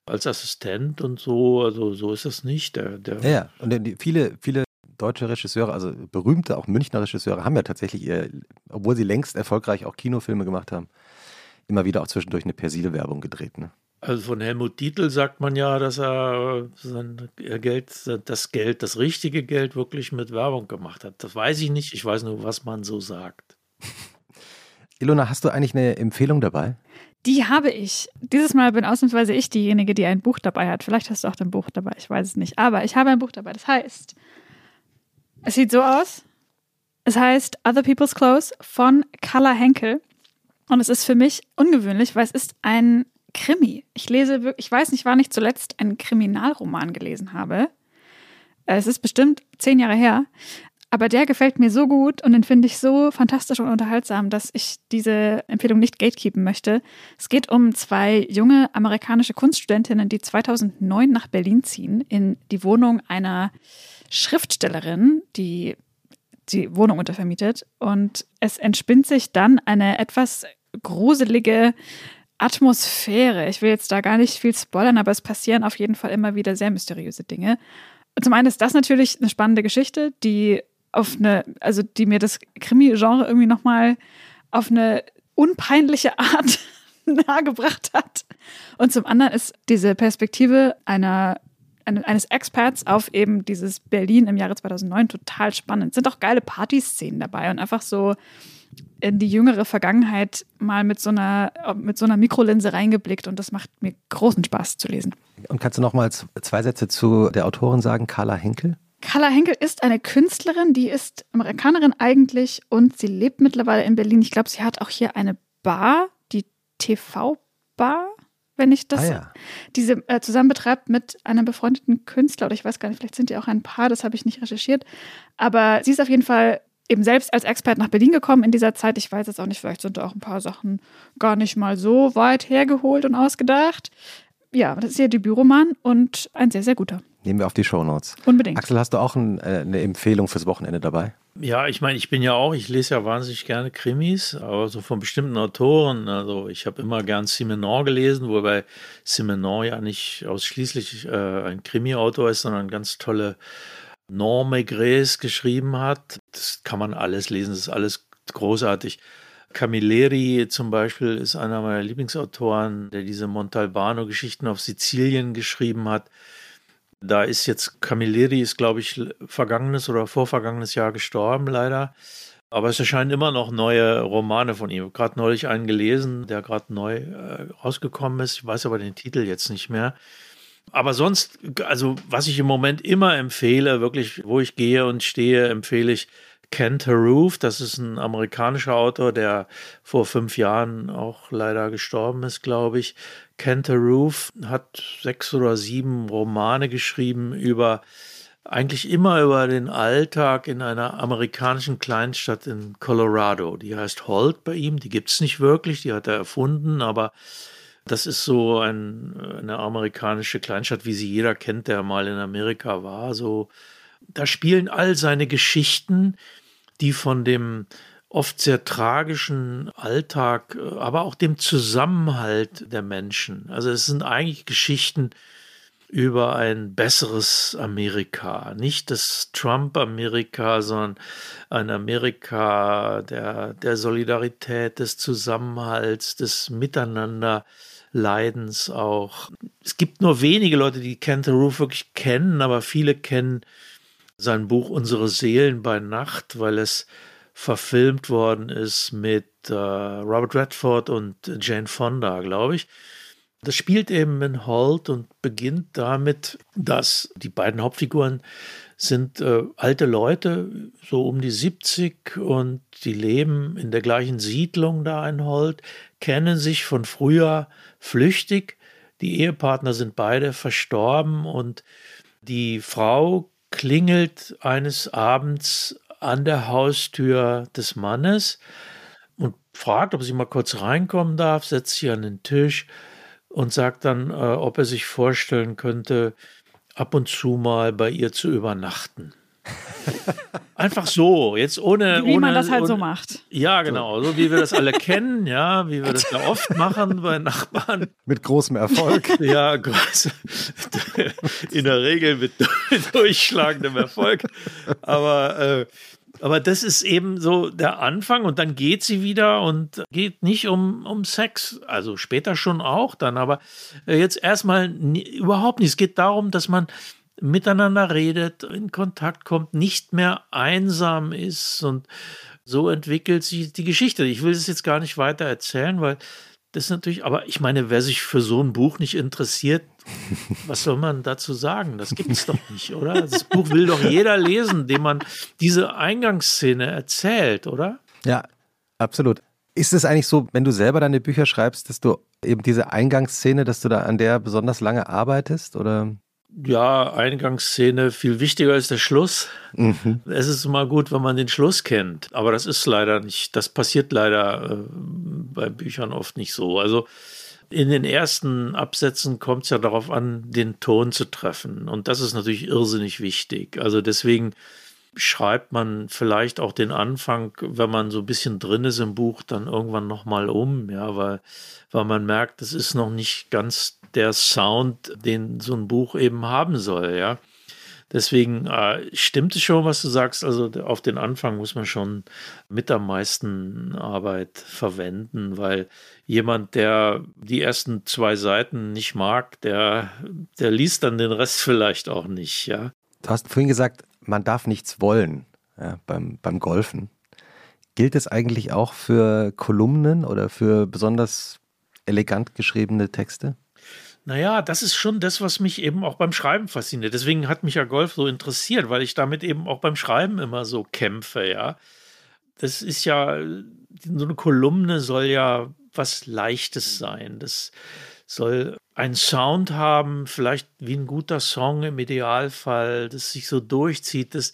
als Assistent und so, also so ist es nicht. Der, der ja, und viele, viele deutsche Regisseure, also berühmte, auch Münchner Regisseure, haben ja tatsächlich, ihr, obwohl sie längst erfolgreich auch Kinofilme gemacht haben, immer wieder auch zwischendurch eine Persil-Werbung gedreht. Ne? Also von Helmut Dietl sagt man ja, dass er sein Geld, das Geld, das richtige Geld wirklich mit Werbung gemacht hat. Das weiß ich nicht. Ich weiß nur, was man so sagt. Ilona, hast du eigentlich eine Empfehlung dabei? Die habe ich. Dieses Mal bin ausnahmsweise ich diejenige, die ein Buch dabei hat. Vielleicht hast du auch ein Buch dabei, ich weiß es nicht. Aber ich habe ein Buch dabei. Das heißt es sieht so aus. Es heißt Other People's Clothes von Carla Henkel. Und es ist für mich ungewöhnlich, weil es ist ein Krimi. Ich lese wirklich, ich weiß nicht, wann ich zuletzt einen Kriminalroman gelesen habe. Es ist bestimmt zehn Jahre her. Aber der gefällt mir so gut und den finde ich so fantastisch und unterhaltsam, dass ich diese Empfehlung nicht gatekeepen möchte. Es geht um zwei junge amerikanische Kunststudentinnen, die 2009 nach Berlin ziehen, in die Wohnung einer Schriftstellerin, die die Wohnung untervermietet. Und es entspinnt sich dann eine etwas gruselige Atmosphäre. Ich will jetzt da gar nicht viel spoilern, aber es passieren auf jeden Fall immer wieder sehr mysteriöse Dinge. Und zum einen ist das natürlich eine spannende Geschichte, die auf eine, also die mir das Krimi-Genre irgendwie nochmal auf eine unpeinliche Art nahegebracht hat. Und zum anderen ist diese Perspektive einer eines Experts auf eben dieses Berlin im Jahre 2009 total spannend. Es sind auch geile Partyszenen dabei und einfach so in die jüngere Vergangenheit mal mit so einer, mit so einer Mikrolinse reingeblickt und das macht mir großen Spaß zu lesen. Und kannst du noch mal zwei Sätze zu der Autorin sagen, Carla Henkel? Carla Henkel ist eine Künstlerin, die ist Amerikanerin eigentlich und sie lebt mittlerweile in Berlin. Ich glaube, sie hat auch hier eine Bar, die TV-Bar wenn ich das, ah, ja. diese äh, zusammen betreibt mit einem befreundeten Künstler oder ich weiß gar nicht, vielleicht sind die auch ein Paar, das habe ich nicht recherchiert. Aber sie ist auf jeden Fall eben selbst als Expert nach Berlin gekommen in dieser Zeit. Ich weiß jetzt auch nicht, vielleicht sind da auch ein paar Sachen gar nicht mal so weit hergeholt und ausgedacht. Ja, das ist ihr Debütroman und ein sehr, sehr guter. Nehmen wir auf die Shownotes. Unbedingt. Axel, hast du auch ein, äh, eine Empfehlung fürs Wochenende dabei? Ja, ich meine, ich bin ja auch, ich lese ja wahnsinnig gerne Krimis, aber so von bestimmten Autoren. Also ich habe immer gern Simenon gelesen, wobei Simenon ja nicht ausschließlich äh, ein Krimi-Autor ist, sondern ganz tolle Normes geschrieben hat. Das kann man alles lesen, das ist alles großartig. Camilleri zum Beispiel ist einer meiner Lieblingsautoren, der diese Montalbano-Geschichten auf Sizilien geschrieben hat. Da ist jetzt Camilleri, ist glaube ich vergangenes oder vorvergangenes Jahr gestorben, leider. Aber es erscheinen immer noch neue Romane von ihm. Gerade neulich einen gelesen, der gerade neu äh, rausgekommen ist. Ich weiß aber den Titel jetzt nicht mehr. Aber sonst, also was ich im Moment immer empfehle, wirklich, wo ich gehe und stehe, empfehle ich Kent Roof. Das ist ein amerikanischer Autor, der vor fünf Jahren auch leider gestorben ist, glaube ich. Kent Roof hat sechs oder sieben Romane geschrieben über eigentlich immer über den Alltag in einer amerikanischen Kleinstadt in Colorado. Die heißt Holt bei ihm, die gibt es nicht wirklich, die hat er erfunden, aber das ist so ein, eine amerikanische Kleinstadt, wie sie jeder kennt, der mal in Amerika war. So, da spielen all seine Geschichten, die von dem oft sehr tragischen Alltag, aber auch dem Zusammenhalt der Menschen. Also es sind eigentlich Geschichten, über ein besseres Amerika. Nicht das Trump-Amerika, sondern ein Amerika der, der Solidarität, des Zusammenhalts, des Miteinanderleidens auch. Es gibt nur wenige Leute, die Kent Roof wirklich kennen, aber viele kennen sein Buch Unsere Seelen bei Nacht, weil es verfilmt worden ist mit äh, Robert Redford und Jane Fonda, glaube ich. Das spielt eben in Holt und beginnt damit, dass die beiden Hauptfiguren sind äh, alte Leute, so um die 70 und die leben in der gleichen Siedlung da in Holt, kennen sich von früher flüchtig. Die Ehepartner sind beide verstorben und die Frau klingelt eines Abends an der Haustür des Mannes und fragt, ob sie mal kurz reinkommen darf, setzt sich an den Tisch und sagt dann, äh, ob er sich vorstellen könnte, ab und zu mal bei ihr zu übernachten. Einfach so, jetzt ohne. Wie ohne, man das halt ohne, so macht. Ja, genau, so wie wir das alle kennen, ja, wie wir das ja oft machen bei Nachbarn. Mit großem Erfolg. Ja, groß, in der Regel mit durchschlagendem Erfolg. Aber äh, aber das ist eben so der Anfang und dann geht sie wieder und geht nicht um, um Sex, also später schon auch dann, aber äh, jetzt erstmal überhaupt nicht. Es geht darum, dass man miteinander redet, in Kontakt kommt, nicht mehr einsam ist und so entwickelt sich die Geschichte. Ich will es jetzt gar nicht weiter erzählen, weil das natürlich, aber ich meine, wer sich für so ein Buch nicht interessiert, was soll man dazu sagen? Das gibt es doch nicht, oder? Das Buch will doch jeder lesen, dem man diese Eingangsszene erzählt, oder? Ja, absolut. Ist es eigentlich so, wenn du selber deine Bücher schreibst, dass du eben diese Eingangsszene, dass du da an der besonders lange arbeitest, oder? Ja, Eingangsszene viel wichtiger ist der Schluss. Mhm. Es ist immer gut, wenn man den Schluss kennt, aber das ist leider nicht, das passiert leider äh, bei Büchern oft nicht so. Also in den ersten Absätzen kommt es ja darauf an, den Ton zu treffen und das ist natürlich irrsinnig wichtig. Also deswegen schreibt man vielleicht auch den Anfang, wenn man so ein bisschen drin ist im Buch, dann irgendwann nochmal um, ja, weil, weil man merkt, das ist noch nicht ganz der Sound, den so ein Buch eben haben soll, ja. Deswegen äh, stimmt es schon, was du sagst. Also auf den Anfang muss man schon mit am meisten Arbeit verwenden, weil jemand, der die ersten zwei Seiten nicht mag, der, der liest dann den Rest vielleicht auch nicht, ja. Du hast vorhin gesagt, man darf nichts wollen ja, beim, beim Golfen. Gilt es eigentlich auch für Kolumnen oder für besonders elegant geschriebene Texte? Naja, das ist schon das, was mich eben auch beim Schreiben fasziniert. Deswegen hat mich ja Golf so interessiert, weil ich damit eben auch beim Schreiben immer so kämpfe, ja. Das ist ja, so eine Kolumne soll ja was Leichtes sein. Das soll einen Sound haben, vielleicht wie ein guter Song im Idealfall, das sich so durchzieht, das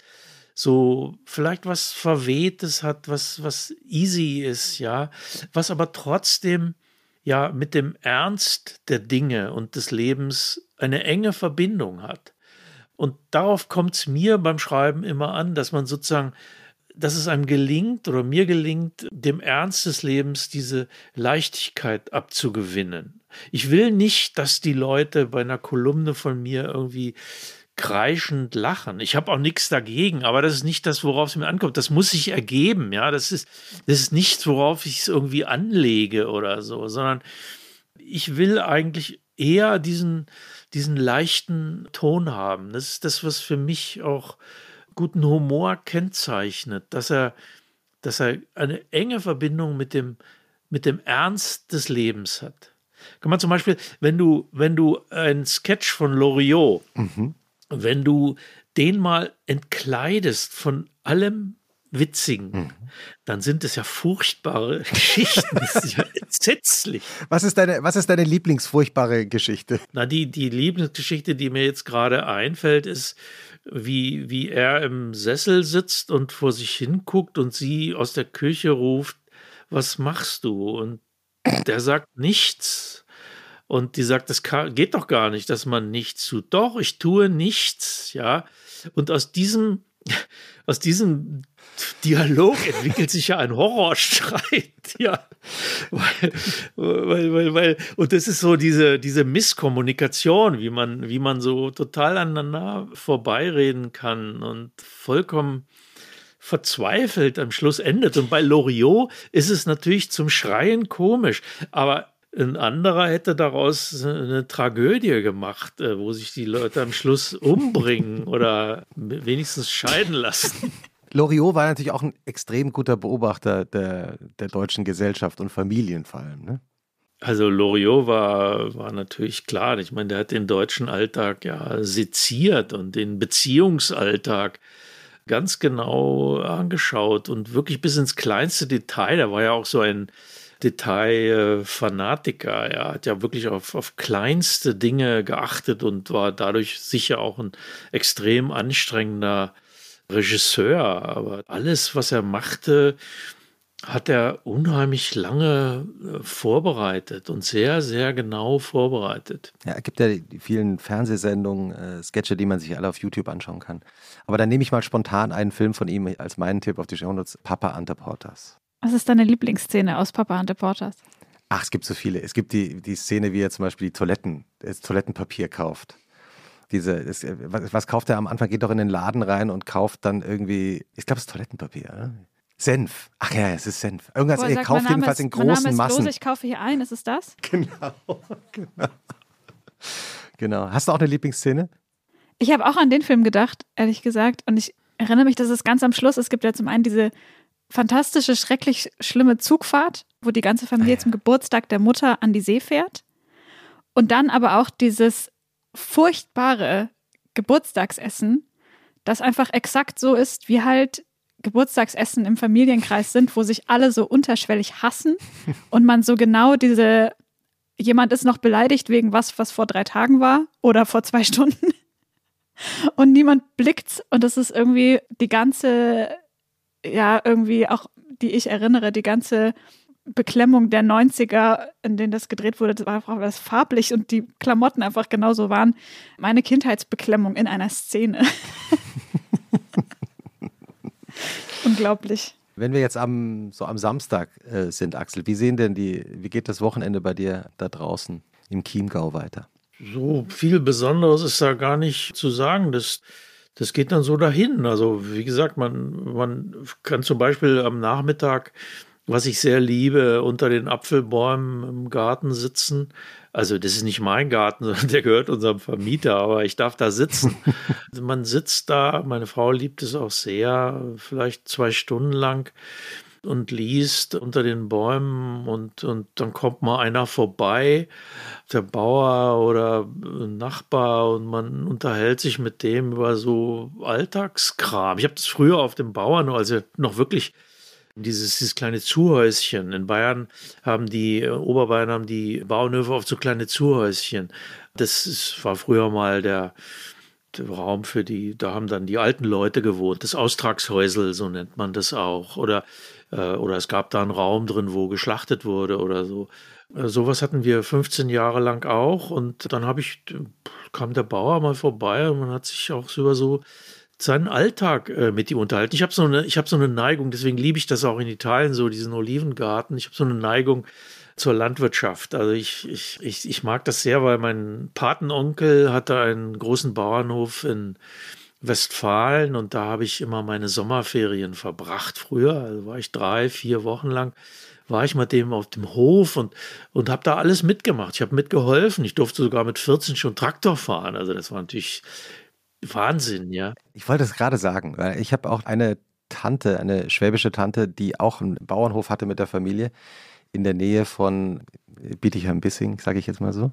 so vielleicht was Verwehtes hat, was, was easy ist, ja, was aber trotzdem ja mit dem Ernst der Dinge und des Lebens eine enge Verbindung hat. Und darauf kommt es mir beim Schreiben immer an, dass man sozusagen dass es einem gelingt oder mir gelingt, dem Ernst des Lebens diese Leichtigkeit abzugewinnen. Ich will nicht, dass die Leute bei einer Kolumne von mir irgendwie kreischend lachen. Ich habe auch nichts dagegen, aber das ist nicht das, worauf es mir ankommt. Das muss sich ergeben, ja. Das ist, das ist nichts, worauf ich es irgendwie anlege oder so, sondern ich will eigentlich eher diesen, diesen leichten Ton haben. Das ist das, was für mich auch guten Humor kennzeichnet, dass er dass er eine enge Verbindung mit dem, mit dem Ernst des Lebens hat. Kann man zum Beispiel, wenn du, wenn du ein Sketch von Loriot, mhm. wenn du den mal entkleidest von allem Witzigen, mhm. dann sind es ja furchtbare Geschichten. Das ist ja entsetzlich. Was ist deine, was ist deine Lieblingsfurchtbare Geschichte? Na, die, die Lieblingsgeschichte, die mir jetzt gerade einfällt, ist, wie, wie er im Sessel sitzt und vor sich hinguckt und sie aus der Küche ruft, was machst du? Und der sagt nichts. Und die sagt, das kann, geht doch gar nicht, dass man nichts tut. Doch, ich tue nichts, ja. Und aus diesem, aus diesem Dialog entwickelt sich ja ein Horrorstreit, ja. Weil, weil, weil, weil, und das ist so diese, diese Misskommunikation, wie man, wie man so total aneinander vorbeireden kann und vollkommen verzweifelt am Schluss endet. Und bei Loriot ist es natürlich zum Schreien komisch, aber ein anderer hätte daraus eine Tragödie gemacht, äh, wo sich die Leute am Schluss umbringen oder wenigstens scheiden lassen. Loriot war natürlich auch ein extrem guter Beobachter der, der deutschen Gesellschaft und Familien vor allem. Ne? Also Loriot war, war natürlich klar. Ich meine, der hat den deutschen Alltag ja seziert und den Beziehungsalltag ganz genau angeschaut und wirklich bis ins kleinste Detail. Da war ja auch so ein Detailfanatiker. Er hat ja wirklich auf, auf kleinste Dinge geachtet und war dadurch sicher auch ein extrem anstrengender Regisseur. Aber alles, was er machte, hat er unheimlich lange äh, vorbereitet und sehr, sehr genau vorbereitet. Ja, es gibt ja die vielen Fernsehsendungen, äh, Sketche, die man sich alle auf YouTube anschauen kann. Aber dann nehme ich mal spontan einen Film von ihm als meinen Tipp auf die Show Notes, Papa Ante Portas. Was ist deine Lieblingsszene aus Papa und Porters? Ach, es gibt so viele. Es gibt die, die Szene, wie er zum Beispiel die Toiletten, das Toilettenpapier kauft. Diese, das, was, was, kauft er am Anfang? Geht doch in den Laden rein und kauft dann irgendwie, ich glaube, es ist Toilettenpapier. Oder? Senf. Ach ja, es ist Senf. Irgendwas, er kauft jedenfalls ist, in großen mein Name ist Massen. Lose, ich kaufe hier ein, ist es das? Genau, genau. Genau. Hast du auch eine Lieblingsszene? Ich habe auch an den Film gedacht, ehrlich gesagt. Und ich erinnere mich, dass es ganz am Schluss, es gibt ja zum einen diese fantastische, schrecklich schlimme Zugfahrt, wo die ganze Familie ah, ja. zum Geburtstag der Mutter an die See fährt. Und dann aber auch dieses furchtbare Geburtstagsessen, das einfach exakt so ist, wie halt Geburtstagsessen im Familienkreis sind, wo sich alle so unterschwellig hassen und man so genau diese, jemand ist noch beleidigt wegen was, was vor drei Tagen war oder vor zwei Stunden. Und niemand blickt's und das ist irgendwie die ganze ja irgendwie auch, die ich erinnere, die ganze Beklemmung der 90er, in denen das gedreht wurde, das war einfach das farblich und die Klamotten einfach genauso waren. Meine Kindheitsbeklemmung in einer Szene. Unglaublich. Wenn wir jetzt am, so am Samstag äh, sind, Axel, wie sehen denn die, wie geht das Wochenende bei dir da draußen im Chiemgau weiter? So viel Besonderes ist da gar nicht zu sagen. Das das geht dann so dahin. Also wie gesagt, man, man kann zum Beispiel am Nachmittag, was ich sehr liebe, unter den Apfelbäumen im Garten sitzen. Also das ist nicht mein Garten, sondern der gehört unserem Vermieter, aber ich darf da sitzen. man sitzt da, meine Frau liebt es auch sehr, vielleicht zwei Stunden lang und liest unter den Bäumen und, und dann kommt mal einer vorbei, der Bauer oder Nachbar und man unterhält sich mit dem über so Alltagskram. Ich habe das früher auf dem Bauern, also noch wirklich dieses, dieses kleine Zuhäuschen. In Bayern haben die, Oberbayern haben die Bauernhöfe oft so kleine Zuhäuschen. Das ist, war früher mal der, der Raum für die, da haben dann die alten Leute gewohnt. Das Austragshäusel, so nennt man das auch. Oder äh, oder es gab da einen Raum drin, wo geschlachtet wurde oder so. Äh, sowas hatten wir 15 Jahre lang auch und dann habe ich, kam der Bauer mal vorbei und man hat sich auch über so seinen Alltag äh, mit ihm unterhalten. Ich habe so eine, ich habe so eine Neigung, deswegen liebe ich das auch in Italien, so diesen Olivengarten. Ich habe so eine Neigung zur Landwirtschaft. Also ich, ich, ich, ich mag das sehr, weil mein Patenonkel hatte einen großen Bauernhof in Westfalen und da habe ich immer meine Sommerferien verbracht. Früher also war ich drei, vier Wochen lang war ich mit dem auf dem Hof und, und habe da alles mitgemacht. Ich habe mitgeholfen. Ich durfte sogar mit 14 schon Traktor fahren. Also das war natürlich Wahnsinn, ja. Ich wollte es gerade sagen, weil ich habe auch eine Tante, eine schwäbische Tante, die auch einen Bauernhof hatte mit der Familie in der Nähe von Bietigheim-Bissing, sage ich jetzt mal so.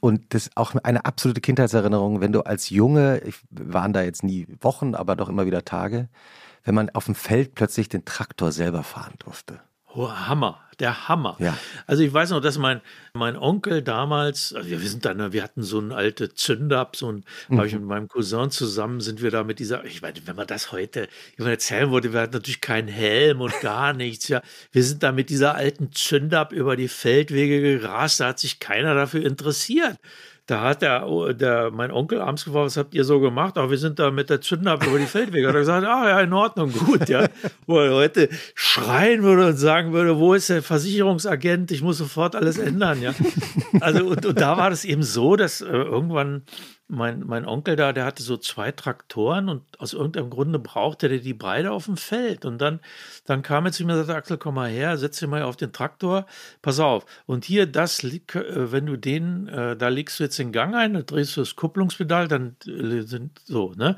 Und das ist auch eine absolute Kindheitserinnerung, wenn du als Junge, ich waren da jetzt nie Wochen, aber doch immer wieder Tage, wenn man auf dem Feld plötzlich den Traktor selber fahren durfte. Oh, Hammer, der Hammer. Ja. Also ich weiß noch, dass mein, mein Onkel damals, also wir sind dann, wir hatten so einen alte Zündab, so ein, mhm. habe ich mit meinem Cousin zusammen, sind wir da mit dieser, ich meine, wenn man das heute man erzählen wollte, wir hatten natürlich keinen Helm und gar nichts, ja. Wir sind da mit dieser alten Zündab über die Feldwege gerast, da hat sich keiner dafür interessiert. Da hat der, der, mein Onkel abends gefragt, was habt ihr so gemacht? Ach, wir sind da mit der Zündab über die Feldwege. Hat er gesagt, ah ja, in Ordnung, gut, ja. Wo er heute schreien würde und sagen würde, wo ist der Versicherungsagent? Ich muss sofort alles ändern, ja. Also, und, und da war das eben so, dass äh, irgendwann mein, mein Onkel da, der hatte so zwei Traktoren und aus irgendeinem Grunde brauchte der die beide auf dem Feld. Und dann, dann kam er zu mir und sagte, Axel, komm mal her, setz dich mal auf den Traktor, pass auf. Und hier, das, äh, wenn du den, äh, da legst du jetzt den Gang ein, dann drehst du das Kupplungspedal, dann äh, sind so, ne?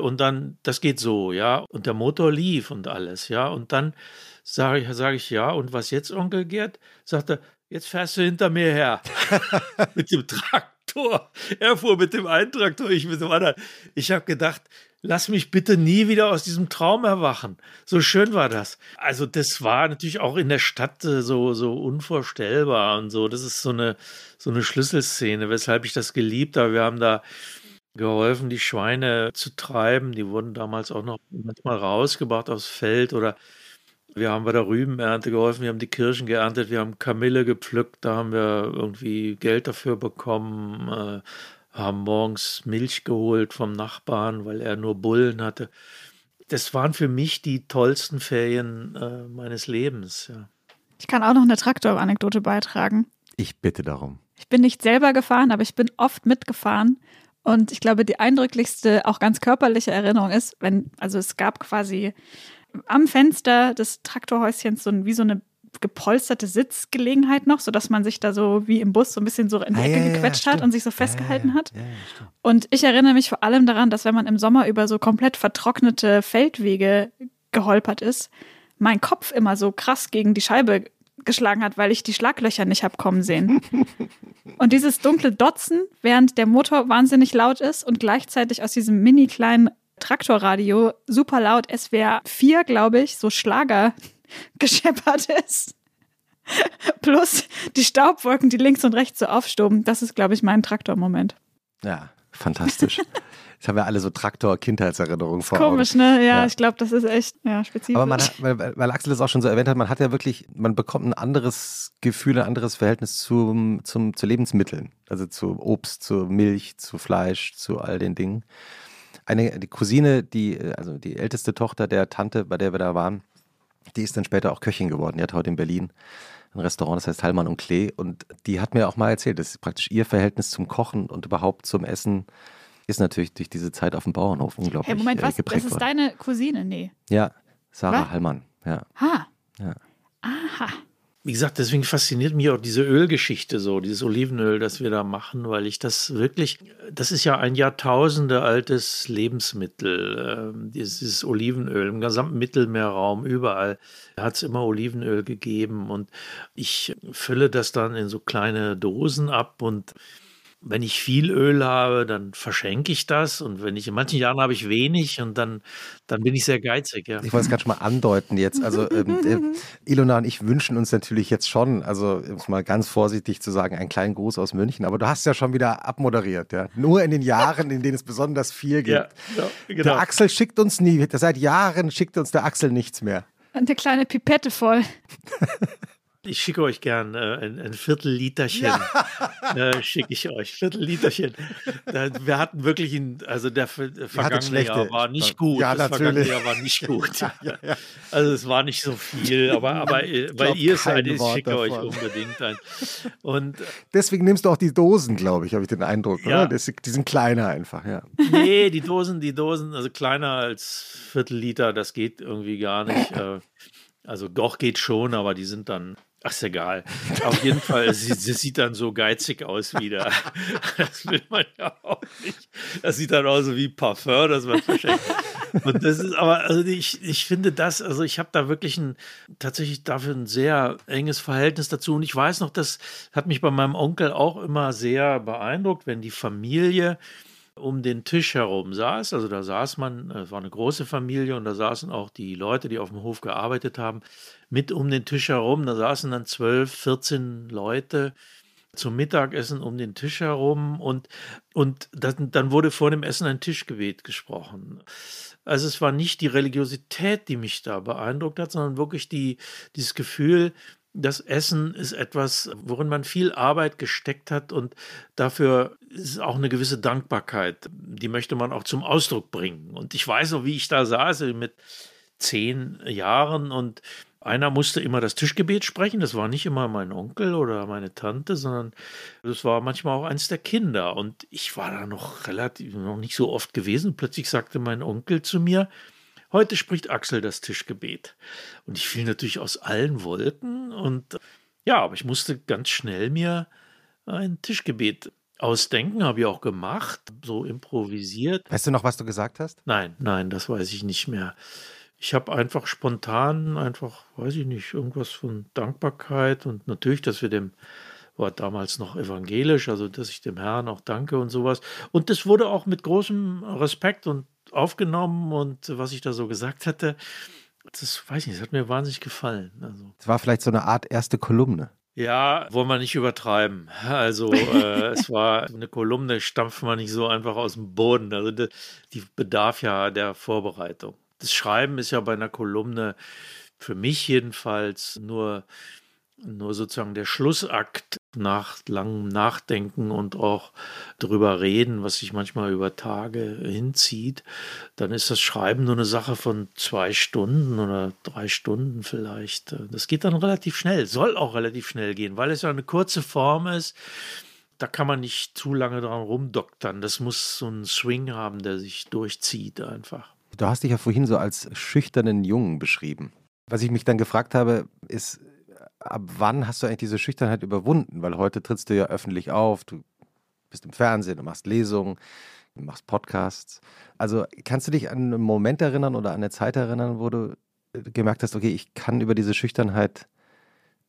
Und dann, das geht so, ja. Und der Motor lief und alles, ja. Und dann sage ich, sag ich, ja, und was jetzt, Onkel Gerd? Sagt er, jetzt fährst du hinter mir her. Mit dem Traktor. Er fuhr mit dem einen Traktor, ich mit dem anderen. Ich habe gedacht, lass mich bitte nie wieder aus diesem Traum erwachen. So schön war das. Also das war natürlich auch in der Stadt äh, so, so unvorstellbar und so. Das ist so eine, so eine Schlüsselszene, weshalb ich das geliebt habe. Wir haben da geholfen, die Schweine zu treiben. Die wurden damals auch noch manchmal rausgebracht aufs Feld oder wir haben bei der Rübenernte geholfen, wir haben die Kirschen geerntet, wir haben Kamille gepflückt, da haben wir irgendwie Geld dafür bekommen, äh, haben morgens Milch geholt vom Nachbarn, weil er nur Bullen hatte. Das waren für mich die tollsten Ferien äh, meines Lebens. Ja. Ich kann auch noch eine Traktor-Anekdote beitragen. Ich bitte darum. Ich bin nicht selber gefahren, aber ich bin oft mitgefahren. Und ich glaube, die eindrücklichste, auch ganz körperliche Erinnerung ist, wenn, also es gab quasi am Fenster des Traktorhäuschens so wie so eine gepolsterte Sitzgelegenheit noch, sodass man sich da so wie im Bus so ein bisschen so in die ah, Ecke ja, gequetscht ja, hat und sich so festgehalten hat. und ich erinnere mich vor allem daran, dass wenn man im Sommer über so komplett vertrocknete Feldwege geholpert ist, mein Kopf immer so krass gegen die Scheibe geschlagen hat, weil ich die Schlaglöcher nicht habe kommen sehen. und dieses dunkle Dotzen, während der Motor wahnsinnig laut ist und gleichzeitig aus diesem mini kleinen Traktorradio super laut SWR 4, glaube ich, so Schlager gescheppert ist. Plus die Staubwolken, die links und rechts so aufstoben. Das ist, glaube ich, mein Traktormoment. Ja, fantastisch. Jetzt haben wir alle so Traktor-Kindheitserinnerungen vor Komisch, Augen. ne? Ja, ja, ich glaube, das ist echt ja, spezifisch. Aber man hat, weil, weil Axel es auch schon so erwähnt hat, man hat ja wirklich, man bekommt ein anderes Gefühl, ein anderes Verhältnis zum, zum, zu Lebensmitteln. Also zu Obst, zu Milch, zu Fleisch, zu all den Dingen eine die Cousine, die, also die älteste Tochter der Tante, bei der wir da waren, die ist dann später auch Köchin geworden. Die hat heute in Berlin ein Restaurant, das heißt Hallmann und Klee. Und die hat mir auch mal erzählt, dass praktisch ihr Verhältnis zum Kochen und überhaupt zum Essen ist natürlich durch diese Zeit auf dem Bauernhof unglaublich hey, Moment, was? geprägt Das ist deine Cousine? Nee. Ja, Sarah was? Hallmann. Ja. Ha. Ja. Aha wie gesagt, deswegen fasziniert mich auch diese Ölgeschichte so, dieses Olivenöl, das wir da machen, weil ich das wirklich, das ist ja ein Jahrtausende altes Lebensmittel, äh, dieses Olivenöl im gesamten Mittelmeerraum, überall hat es immer Olivenöl gegeben und ich fülle das dann in so kleine Dosen ab und wenn ich viel Öl habe, dann verschenke ich das. Und wenn ich in manchen Jahren habe ich wenig und dann, dann bin ich sehr geizig. Ja. Ich wollte es gerade schon mal andeuten jetzt. Also ähm, äh, Ilona und ich wünschen uns natürlich jetzt schon, also um mal ganz vorsichtig zu sagen, einen kleinen Gruß aus München. Aber du hast ja schon wieder abmoderiert, ja. Nur in den Jahren, in denen es besonders viel gibt. Ja, ja, genau. Der Axel schickt uns nie, seit Jahren schickt uns der Axel nichts mehr. Eine kleine Pipette voll. Ich schicke euch gern äh, ein, ein Viertelliterchen. Ja. Äh, schicke ich euch. Viertelliterchen. wir hatten wirklich ein, also der, der vergangene Jahr war nicht gut. Ja, das natürlich. vergangene Jahr war nicht gut. ja, ja, also es war nicht so viel, aber, aber äh, weil ihr seid, ich schicke davon. euch unbedingt ein. Und, äh, Deswegen nimmst du auch die Dosen, glaube ich, habe ich den Eindruck. Ja. Oder? Die sind kleiner einfach, ja. Nee, die Dosen, die Dosen, also kleiner als Viertelliter, das geht irgendwie gar nicht. Äh, also doch geht schon, aber die sind dann Ach, ist egal. Auf jeden Fall, sie, sie, sieht dann so geizig aus wieder. Das will man ja auch nicht. Das sieht dann auch so wie Parfum, das man verschenkt. Und das ist aber, also ich, ich finde das, also ich habe da wirklich ein, tatsächlich dafür ein sehr enges Verhältnis dazu. Und ich weiß noch, das hat mich bei meinem Onkel auch immer sehr beeindruckt, wenn die Familie um den Tisch herum saß. Also da saß man, es war eine große Familie und da saßen auch die Leute, die auf dem Hof gearbeitet haben, mit um den Tisch herum. Da saßen dann zwölf, 14 Leute zum Mittagessen um den Tisch herum und, und dann, dann wurde vor dem Essen ein Tischgebet gesprochen. Also es war nicht die Religiosität, die mich da beeindruckt hat, sondern wirklich die, dieses Gefühl, das Essen ist etwas, worin man viel Arbeit gesteckt hat und dafür ist auch eine gewisse Dankbarkeit. Die möchte man auch zum Ausdruck bringen. Und ich weiß noch, wie ich da saß mit zehn Jahren und einer musste immer das Tischgebet sprechen. Das war nicht immer mein Onkel oder meine Tante, sondern das war manchmal auch eins der Kinder. Und ich war da noch relativ, noch nicht so oft gewesen. Plötzlich sagte mein Onkel zu mir, Heute spricht Axel das Tischgebet. Und ich fiel natürlich aus allen Wolken und ja, aber ich musste ganz schnell mir ein Tischgebet ausdenken, habe ich auch gemacht, so improvisiert. Weißt du noch, was du gesagt hast? Nein, nein, das weiß ich nicht mehr. Ich habe einfach spontan, einfach, weiß ich nicht, irgendwas von Dankbarkeit und natürlich, dass wir dem war damals noch evangelisch, also dass ich dem Herrn auch danke und sowas. Und das wurde auch mit großem Respekt und aufgenommen und was ich da so gesagt hatte, das weiß ich nicht, das hat mir wahnsinnig gefallen. Also. Es war vielleicht so eine Art erste Kolumne. Ja, wollen wir nicht übertreiben. Also äh, es war eine Kolumne, stampft man nicht so einfach aus dem Boden. Also die, die bedarf ja der Vorbereitung. Das Schreiben ist ja bei einer Kolumne für mich jedenfalls nur nur sozusagen der Schlussakt nach langem Nachdenken und auch drüber reden, was sich manchmal über Tage hinzieht, dann ist das Schreiben nur eine Sache von zwei Stunden oder drei Stunden vielleicht. Das geht dann relativ schnell, soll auch relativ schnell gehen, weil es ja eine kurze Form ist. Da kann man nicht zu lange dran rumdoktern. Das muss so einen Swing haben, der sich durchzieht einfach. Du hast dich ja vorhin so als schüchternen Jungen beschrieben. Was ich mich dann gefragt habe, ist, ab wann hast du eigentlich diese Schüchternheit überwunden? Weil heute trittst du ja öffentlich auf, du bist im Fernsehen, du machst Lesungen, du machst Podcasts. Also kannst du dich an einen Moment erinnern oder an eine Zeit erinnern, wo du äh, gemerkt hast, okay, ich kann über diese Schüchternheit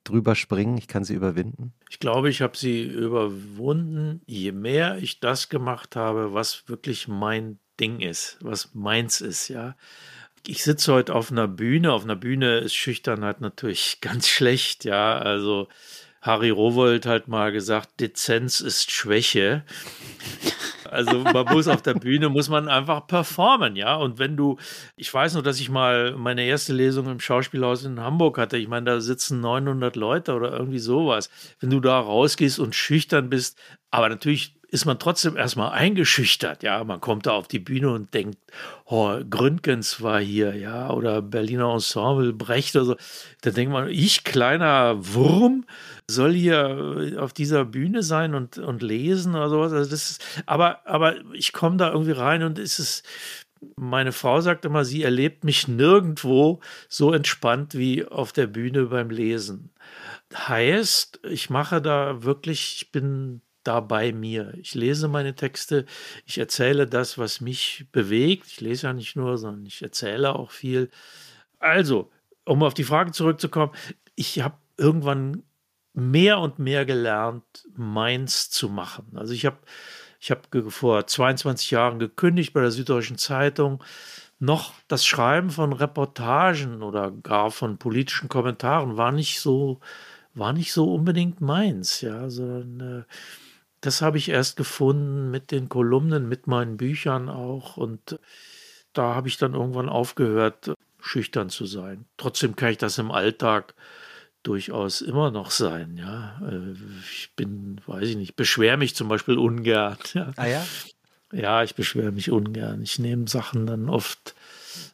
drüber springen, ich kann sie überwinden? Ich glaube, ich habe sie überwunden, je mehr ich das gemacht habe, was wirklich mein Ding ist, was meins ist, ja ich sitze heute auf einer Bühne. Auf einer Bühne ist Schüchternheit natürlich ganz schlecht, ja. Also Harry Rowold hat mal gesagt, Dezenz ist Schwäche. Also man muss auf der Bühne, muss man einfach performen, ja. Und wenn du, ich weiß noch, dass ich mal meine erste Lesung im Schauspielhaus in Hamburg hatte. Ich meine, da sitzen 900 Leute oder irgendwie sowas. Wenn du da rausgehst und schüchtern bist, aber natürlich ist man trotzdem erstmal eingeschüchtert. Ja, man kommt da auf die Bühne und denkt, oh, Gründgens war hier, ja, oder Berliner Ensemble, Brecht oder so. Da denkt man, ich, kleiner Wurm, soll hier auf dieser Bühne sein und, und lesen oder sowas. Also das ist, aber, aber ich komme da irgendwie rein und es ist, meine Frau sagt immer, sie erlebt mich nirgendwo so entspannt wie auf der Bühne beim Lesen. Heißt, ich mache da wirklich, ich bin da bei mir. Ich lese meine Texte, ich erzähle das, was mich bewegt. Ich lese ja nicht nur, sondern ich erzähle auch viel. Also, um auf die Frage zurückzukommen, ich habe irgendwann mehr und mehr gelernt, meins zu machen. Also ich habe ich hab vor 22 Jahren gekündigt bei der Süddeutschen Zeitung. Noch das Schreiben von Reportagen oder gar von politischen Kommentaren war nicht so, war nicht so unbedingt meins, ja, sondern äh, das habe ich erst gefunden mit den Kolumnen, mit meinen Büchern auch. Und da habe ich dann irgendwann aufgehört, schüchtern zu sein. Trotzdem kann ich das im Alltag durchaus immer noch sein. Ja, äh, ich bin, weiß ich nicht, beschwere mich zum Beispiel ungern. Ja. Ah ja? Ja, ich beschwere mich ungern. Ich nehme Sachen dann oft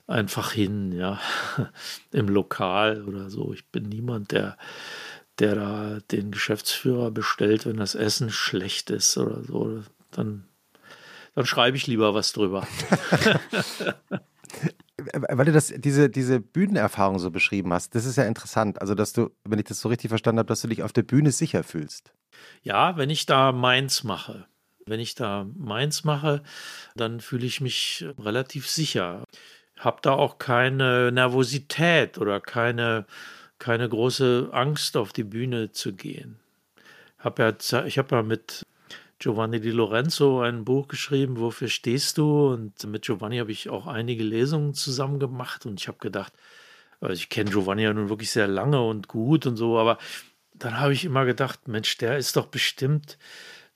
einfach hin, ja, im Lokal oder so. Ich bin niemand, der der da den Geschäftsführer bestellt, wenn das Essen schlecht ist oder so, dann, dann schreibe ich lieber was drüber. weil du das, diese, diese Bühnenerfahrung so beschrieben hast, das ist ja interessant. Also, dass du, wenn ich das so richtig verstanden habe, dass du dich auf der Bühne sicher fühlst. Ja, wenn ich da meins mache. Wenn ich da meins mache, dann fühle ich mich relativ sicher. Habe da auch keine Nervosität oder keine, keine große Angst, auf die Bühne zu gehen. Hab ja, ich habe ja mit Giovanni Di Lorenzo ein Buch geschrieben, Wofür stehst du? Und mit Giovanni habe ich auch einige Lesungen zusammen gemacht und ich habe gedacht, also ich kenne Giovanni ja nun wirklich sehr lange und gut und so, aber dann habe ich immer gedacht, Mensch, der ist doch bestimmt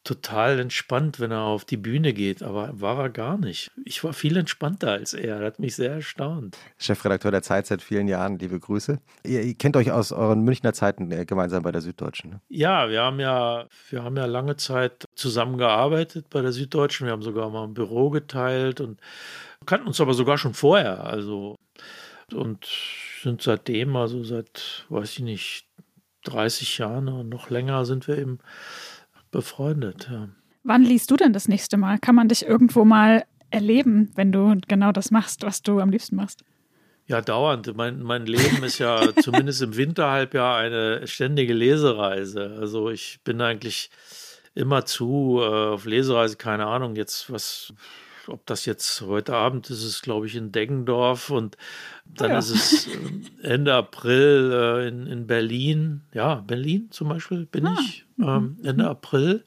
total entspannt, wenn er auf die Bühne geht, aber war er gar nicht. Ich war viel entspannter als er, das hat mich sehr erstaunt. Chefredakteur der Zeit seit vielen Jahren, liebe Grüße. Ihr, ihr kennt euch aus euren Münchner Zeiten äh, gemeinsam bei der Süddeutschen. Ne? Ja, wir haben ja, wir haben ja lange Zeit zusammengearbeitet bei der Süddeutschen. Wir haben sogar mal ein Büro geteilt und kannten uns aber sogar schon vorher. Also und sind seitdem, also seit, weiß ich nicht, 30 Jahren und noch länger sind wir eben befreundet. Ja. Wann liest du denn das nächste Mal? Kann man dich irgendwo mal erleben, wenn du genau das machst, was du am liebsten machst? Ja, dauernd. Mein, mein Leben ist ja zumindest im Winterhalbjahr eine ständige Lesereise. Also ich bin eigentlich immer zu äh, auf Lesereise, keine Ahnung, jetzt was, ob das jetzt heute Abend ist, ist glaube ich in Deggendorf und dann ja. ist es äh, Ende April äh, in, in Berlin. Ja, Berlin zum Beispiel bin ah. ich ähm, mhm. Ende April.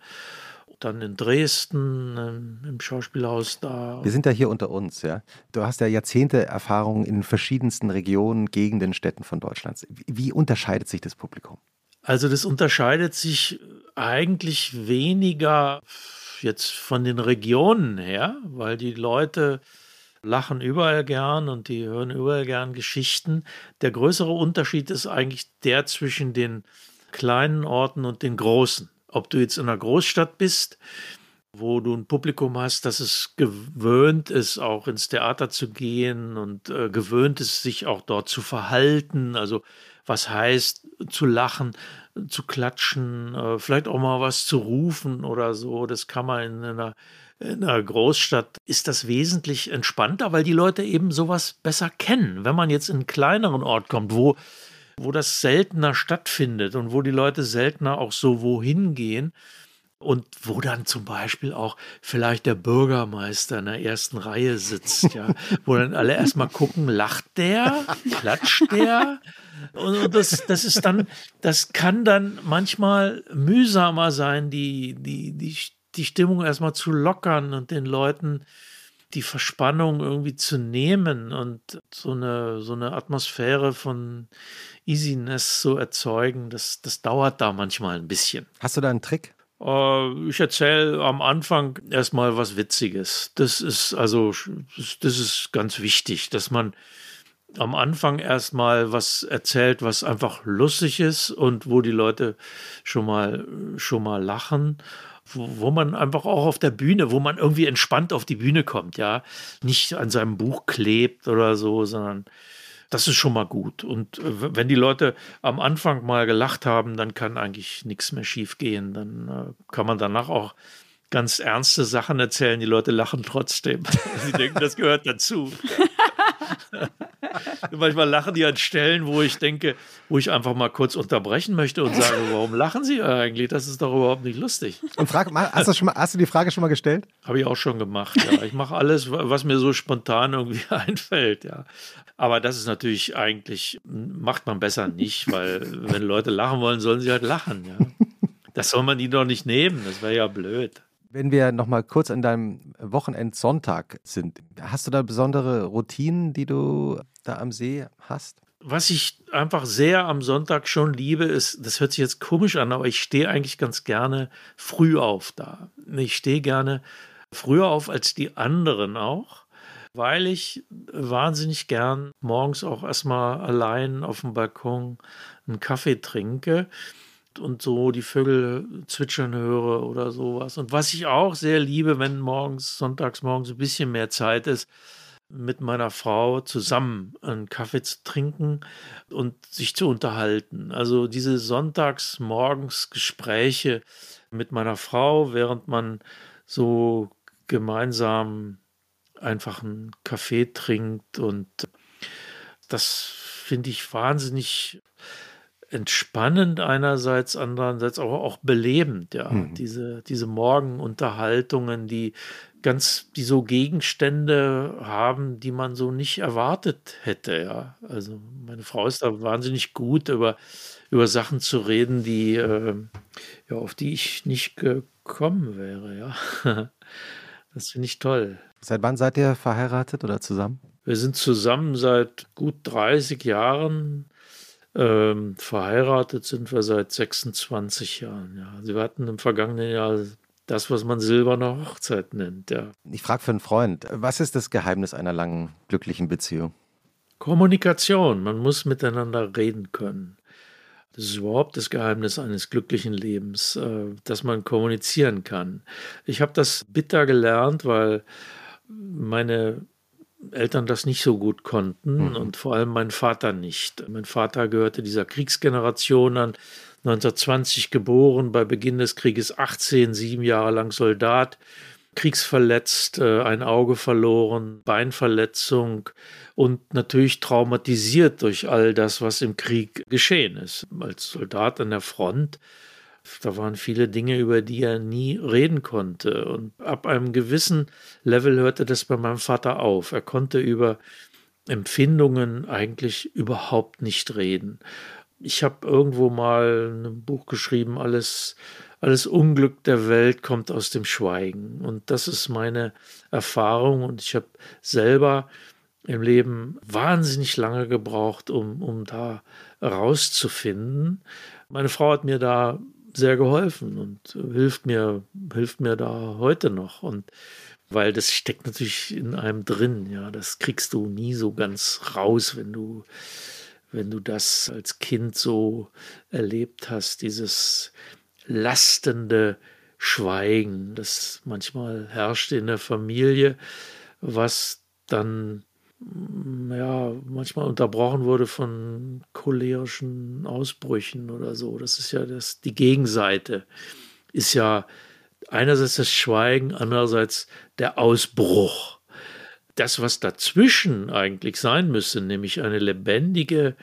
Dann in Dresden ähm, im Schauspielhaus da. Wir sind ja hier unter uns, ja. Du hast ja Jahrzehnte Erfahrung in verschiedensten Regionen, Gegenden, Städten von Deutschland. Wie unterscheidet sich das Publikum? Also das unterscheidet sich eigentlich weniger jetzt von den Regionen her, weil die Leute lachen überall gern und die hören überall gern Geschichten. Der größere Unterschied ist eigentlich der zwischen den kleinen Orten und den großen. Ob du jetzt in einer Großstadt bist, wo du ein Publikum hast, das es gewöhnt ist, auch ins Theater zu gehen und äh, gewöhnt ist, sich auch dort zu verhalten. Also was heißt zu lachen, zu klatschen, äh, vielleicht auch mal was zu rufen oder so. Das kann man in einer, in einer Großstadt, ist das wesentlich entspannter, weil die Leute eben sowas besser kennen. Wenn man jetzt in einen kleineren Ort kommt, wo wo das seltener stattfindet und wo die Leute seltener auch so wohin gehen und wo dann zum Beispiel auch vielleicht der Bürgermeister in der ersten Reihe sitzt, ja, wo dann alle erstmal gucken, lacht der, klatscht der? Und das, das ist dann, das kann dann manchmal mühsamer sein, die, die, die, die Stimmung erstmal zu lockern und den Leuten die Verspannung irgendwie zu nehmen und so eine, so eine Atmosphäre von Easiness zu erzeugen, das, das dauert da manchmal ein bisschen. Hast du da einen Trick? Äh, ich erzähle am Anfang erstmal was Witziges. Das ist also, das ist ganz wichtig, dass man am Anfang erstmal was erzählt, was einfach lustig ist und wo die Leute schon mal, schon mal lachen wo, wo man einfach auch auf der Bühne, wo man irgendwie entspannt auf die Bühne kommt, ja, nicht an seinem Buch klebt oder so, sondern das ist schon mal gut. Und äh, wenn die Leute am Anfang mal gelacht haben, dann kann eigentlich nichts mehr schief gehen. Dann äh, kann man danach auch ganz ernste Sachen erzählen. Die Leute lachen trotzdem. Sie denken, das gehört dazu. Manchmal lachen die an Stellen, wo ich denke, wo ich einfach mal kurz unterbrechen möchte und sage, warum lachen Sie eigentlich? Das ist doch überhaupt nicht lustig. Und frag, hast, du schon mal, hast du die Frage schon mal gestellt? Habe ich auch schon gemacht, ja. Ich mache alles, was mir so spontan irgendwie einfällt, ja. Aber das ist natürlich eigentlich, macht man besser nicht, weil wenn Leute lachen wollen, sollen sie halt lachen, ja. Das soll man ihnen doch nicht nehmen, das wäre ja blöd. Wenn wir noch mal kurz an deinem Wochenendsonntag sind, hast du da besondere Routinen, die du da am See hast? Was ich einfach sehr am Sonntag schon liebe, ist, das hört sich jetzt komisch an, aber ich stehe eigentlich ganz gerne früh auf da. Ich stehe gerne früher auf als die anderen auch, weil ich wahnsinnig gern morgens auch erstmal allein auf dem Balkon einen Kaffee trinke und so die Vögel zwitschern höre oder sowas. Und was ich auch sehr liebe, wenn morgens, sonntags morgens ein bisschen mehr Zeit ist, mit meiner Frau zusammen einen Kaffee zu trinken und sich zu unterhalten. Also diese sonntags Gespräche mit meiner Frau, während man so gemeinsam einfach einen Kaffee trinkt und das finde ich wahnsinnig entspannend einerseits, andererseits auch, auch belebend, ja. Mhm. Diese, diese Morgenunterhaltungen, die ganz, die so Gegenstände haben, die man so nicht erwartet hätte, ja. Also meine Frau ist da wahnsinnig gut, über, über Sachen zu reden, die, äh, ja, auf die ich nicht gekommen wäre, ja. Das finde ich toll. Seit wann seid ihr verheiratet oder zusammen? Wir sind zusammen seit gut 30 Jahren. Ähm, verheiratet sind wir seit 26 Jahren. Ja. Wir hatten im vergangenen Jahr das, was man silberne Hochzeit nennt. Ja. Ich frage für einen Freund, was ist das Geheimnis einer langen, glücklichen Beziehung? Kommunikation. Man muss miteinander reden können. Das ist überhaupt das Geheimnis eines glücklichen Lebens, äh, dass man kommunizieren kann. Ich habe das bitter gelernt, weil meine Eltern das nicht so gut konnten mhm. und vor allem mein Vater nicht. Mein Vater gehörte dieser Kriegsgeneration an, 1920 geboren, bei Beginn des Krieges 18, sieben Jahre lang Soldat, kriegsverletzt, äh, ein Auge verloren, Beinverletzung und natürlich traumatisiert durch all das, was im Krieg geschehen ist. Als Soldat an der Front da waren viele Dinge, über die er nie reden konnte. Und ab einem gewissen Level hörte das bei meinem Vater auf. Er konnte über Empfindungen eigentlich überhaupt nicht reden. Ich habe irgendwo mal ein Buch geschrieben, alles, alles Unglück der Welt kommt aus dem Schweigen. Und das ist meine Erfahrung. Und ich habe selber im Leben wahnsinnig lange gebraucht, um, um da rauszufinden. Meine Frau hat mir da sehr geholfen und hilft mir, hilft mir da heute noch. Und weil das steckt natürlich in einem drin, ja, das kriegst du nie so ganz raus, wenn du, wenn du das als Kind so erlebt hast, dieses lastende Schweigen, das manchmal herrschte in der Familie, was dann ja, manchmal unterbrochen wurde von cholerischen Ausbrüchen oder so. Das ist ja das, die Gegenseite. Ist ja einerseits das Schweigen, andererseits der Ausbruch. Das, was dazwischen eigentlich sein müsste, nämlich eine lebendige,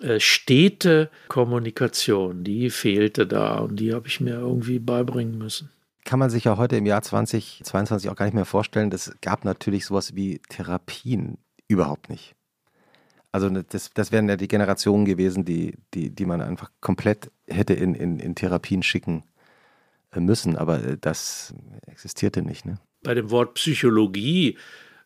äh, stete Kommunikation, die fehlte da und die habe ich mir irgendwie beibringen müssen kann man sich ja heute im Jahr 2022 auch gar nicht mehr vorstellen. Es gab natürlich sowas wie Therapien Überhaupt nicht. Also ne, das, das wären ja die Generationen gewesen, die, die, die man einfach komplett hätte in, in, in Therapien schicken äh, müssen, aber äh, das existierte nicht. Ne? Bei dem Wort Psychologie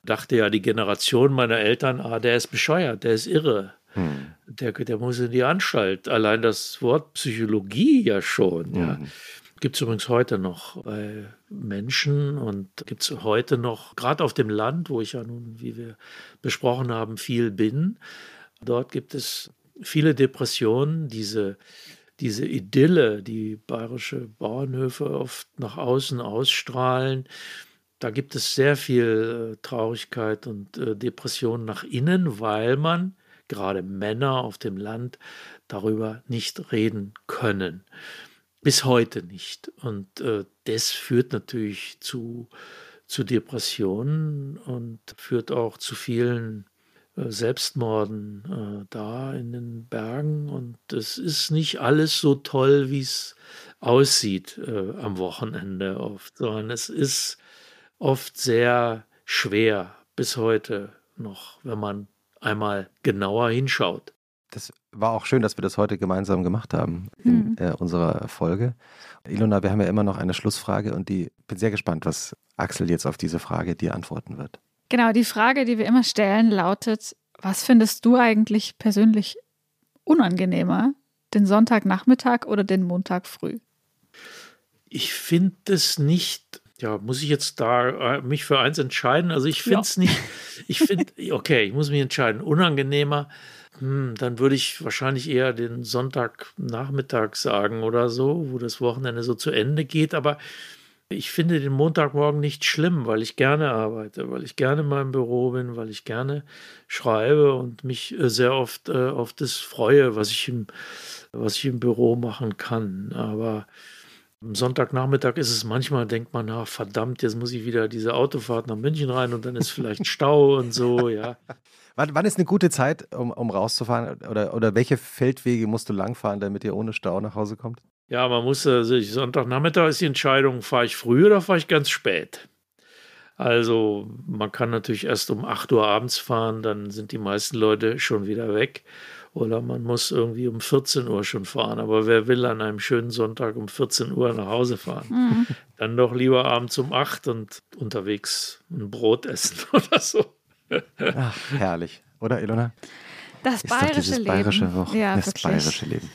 dachte ja die Generation meiner Eltern, ah, der ist bescheuert, der ist irre. Hm. Der, der muss in die Anstalt. Allein das Wort Psychologie ja schon. Hm. Ja. Gibt es übrigens heute noch bei Menschen und gibt es heute noch, gerade auf dem Land, wo ich ja nun, wie wir besprochen haben, viel bin, dort gibt es viele Depressionen, diese, diese Idylle, die bayerische Bauernhöfe oft nach außen ausstrahlen. Da gibt es sehr viel äh, Traurigkeit und äh, Depression nach innen, weil man, gerade Männer auf dem Land, darüber nicht reden können. Bis heute nicht. Und äh, das führt natürlich zu, zu Depressionen und führt auch zu vielen äh, Selbstmorden äh, da in den Bergen. Und es ist nicht alles so toll, wie es aussieht äh, am Wochenende oft, sondern es ist oft sehr schwer bis heute noch, wenn man einmal genauer hinschaut. Das war auch schön, dass wir das heute gemeinsam gemacht haben in mhm. äh, unserer Folge. Ilona, wir haben ja immer noch eine Schlussfrage und die bin sehr gespannt, was Axel jetzt auf diese Frage dir antworten wird. Genau, die Frage, die wir immer stellen, lautet: Was findest du eigentlich persönlich unangenehmer, den Sonntagnachmittag oder den Montag früh? Ich finde es nicht ja, muss ich jetzt da äh, mich für eins entscheiden? Also ich finde es ja. nicht, ich finde, okay, ich muss mich entscheiden, unangenehmer hm, dann würde ich wahrscheinlich eher den Sonntagnachmittag sagen oder so, wo das Wochenende so zu Ende geht. Aber ich finde den Montagmorgen nicht schlimm, weil ich gerne arbeite, weil ich gerne in meinem Büro bin, weil ich gerne schreibe und mich äh, sehr oft äh, auf das freue, was ich im, was ich im Büro machen kann. Aber am Sonntagnachmittag ist es manchmal, denkt man, ach verdammt, jetzt muss ich wieder diese Autofahrt nach München rein und dann ist vielleicht Stau und so, ja. Wann, wann, ist eine gute Zeit, um, um rauszufahren? Oder, oder welche Feldwege musst du langfahren, damit ihr ohne Stau nach Hause kommt? Ja, man muss, also Sonntagnachmittag ist die Entscheidung, fahre ich früh oder fahre ich ganz spät? Also man kann natürlich erst um 8 Uhr abends fahren, dann sind die meisten Leute schon wieder weg. Oder man muss irgendwie um 14 Uhr schon fahren. Aber wer will an einem schönen Sonntag um 14 Uhr nach Hause fahren? Mhm. Dann doch lieber abends um 8 und unterwegs ein Brot essen oder so. Ach, herrlich. Oder, Ilona? Das Ist bayerische Leben. Bayerische. Ja, das wirklich. bayerische Leben.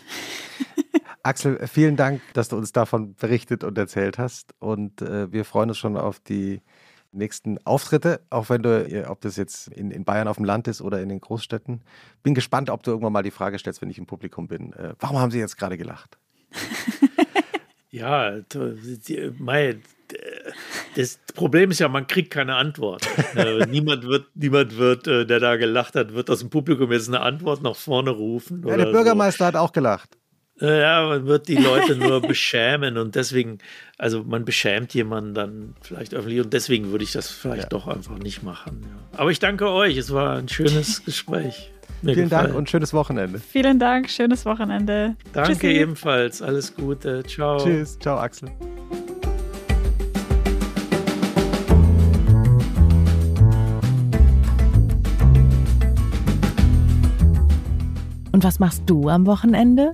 Axel, vielen Dank, dass du uns davon berichtet und erzählt hast. Und äh, wir freuen uns schon auf die nächsten Auftritte, auch wenn du, ob das jetzt in, in, Bayern auf dem Land ist oder in den Großstädten. Bin gespannt, ob du irgendwann mal die Frage stellst, wenn ich im Publikum bin. Äh, warum haben sie jetzt gerade gelacht? ja, das Problem ist ja, man kriegt keine Antwort. Niemand wird, niemand wird, äh, der da gelacht hat, wird aus dem Publikum jetzt eine Antwort nach vorne rufen. Ja, der Bürgermeister so. hat auch gelacht. Ja, man wird die Leute nur beschämen und deswegen, also man beschämt jemanden dann vielleicht öffentlich und deswegen würde ich das vielleicht ja. doch einfach nicht machen. Ja. Aber ich danke euch, es war ein schönes Gespräch. Mir Vielen gefallen. Dank und schönes Wochenende. Vielen Dank, schönes Wochenende. Danke Tschüssi. ebenfalls, alles Gute, ciao. Tschüss, ciao Axel. Und was machst du am Wochenende?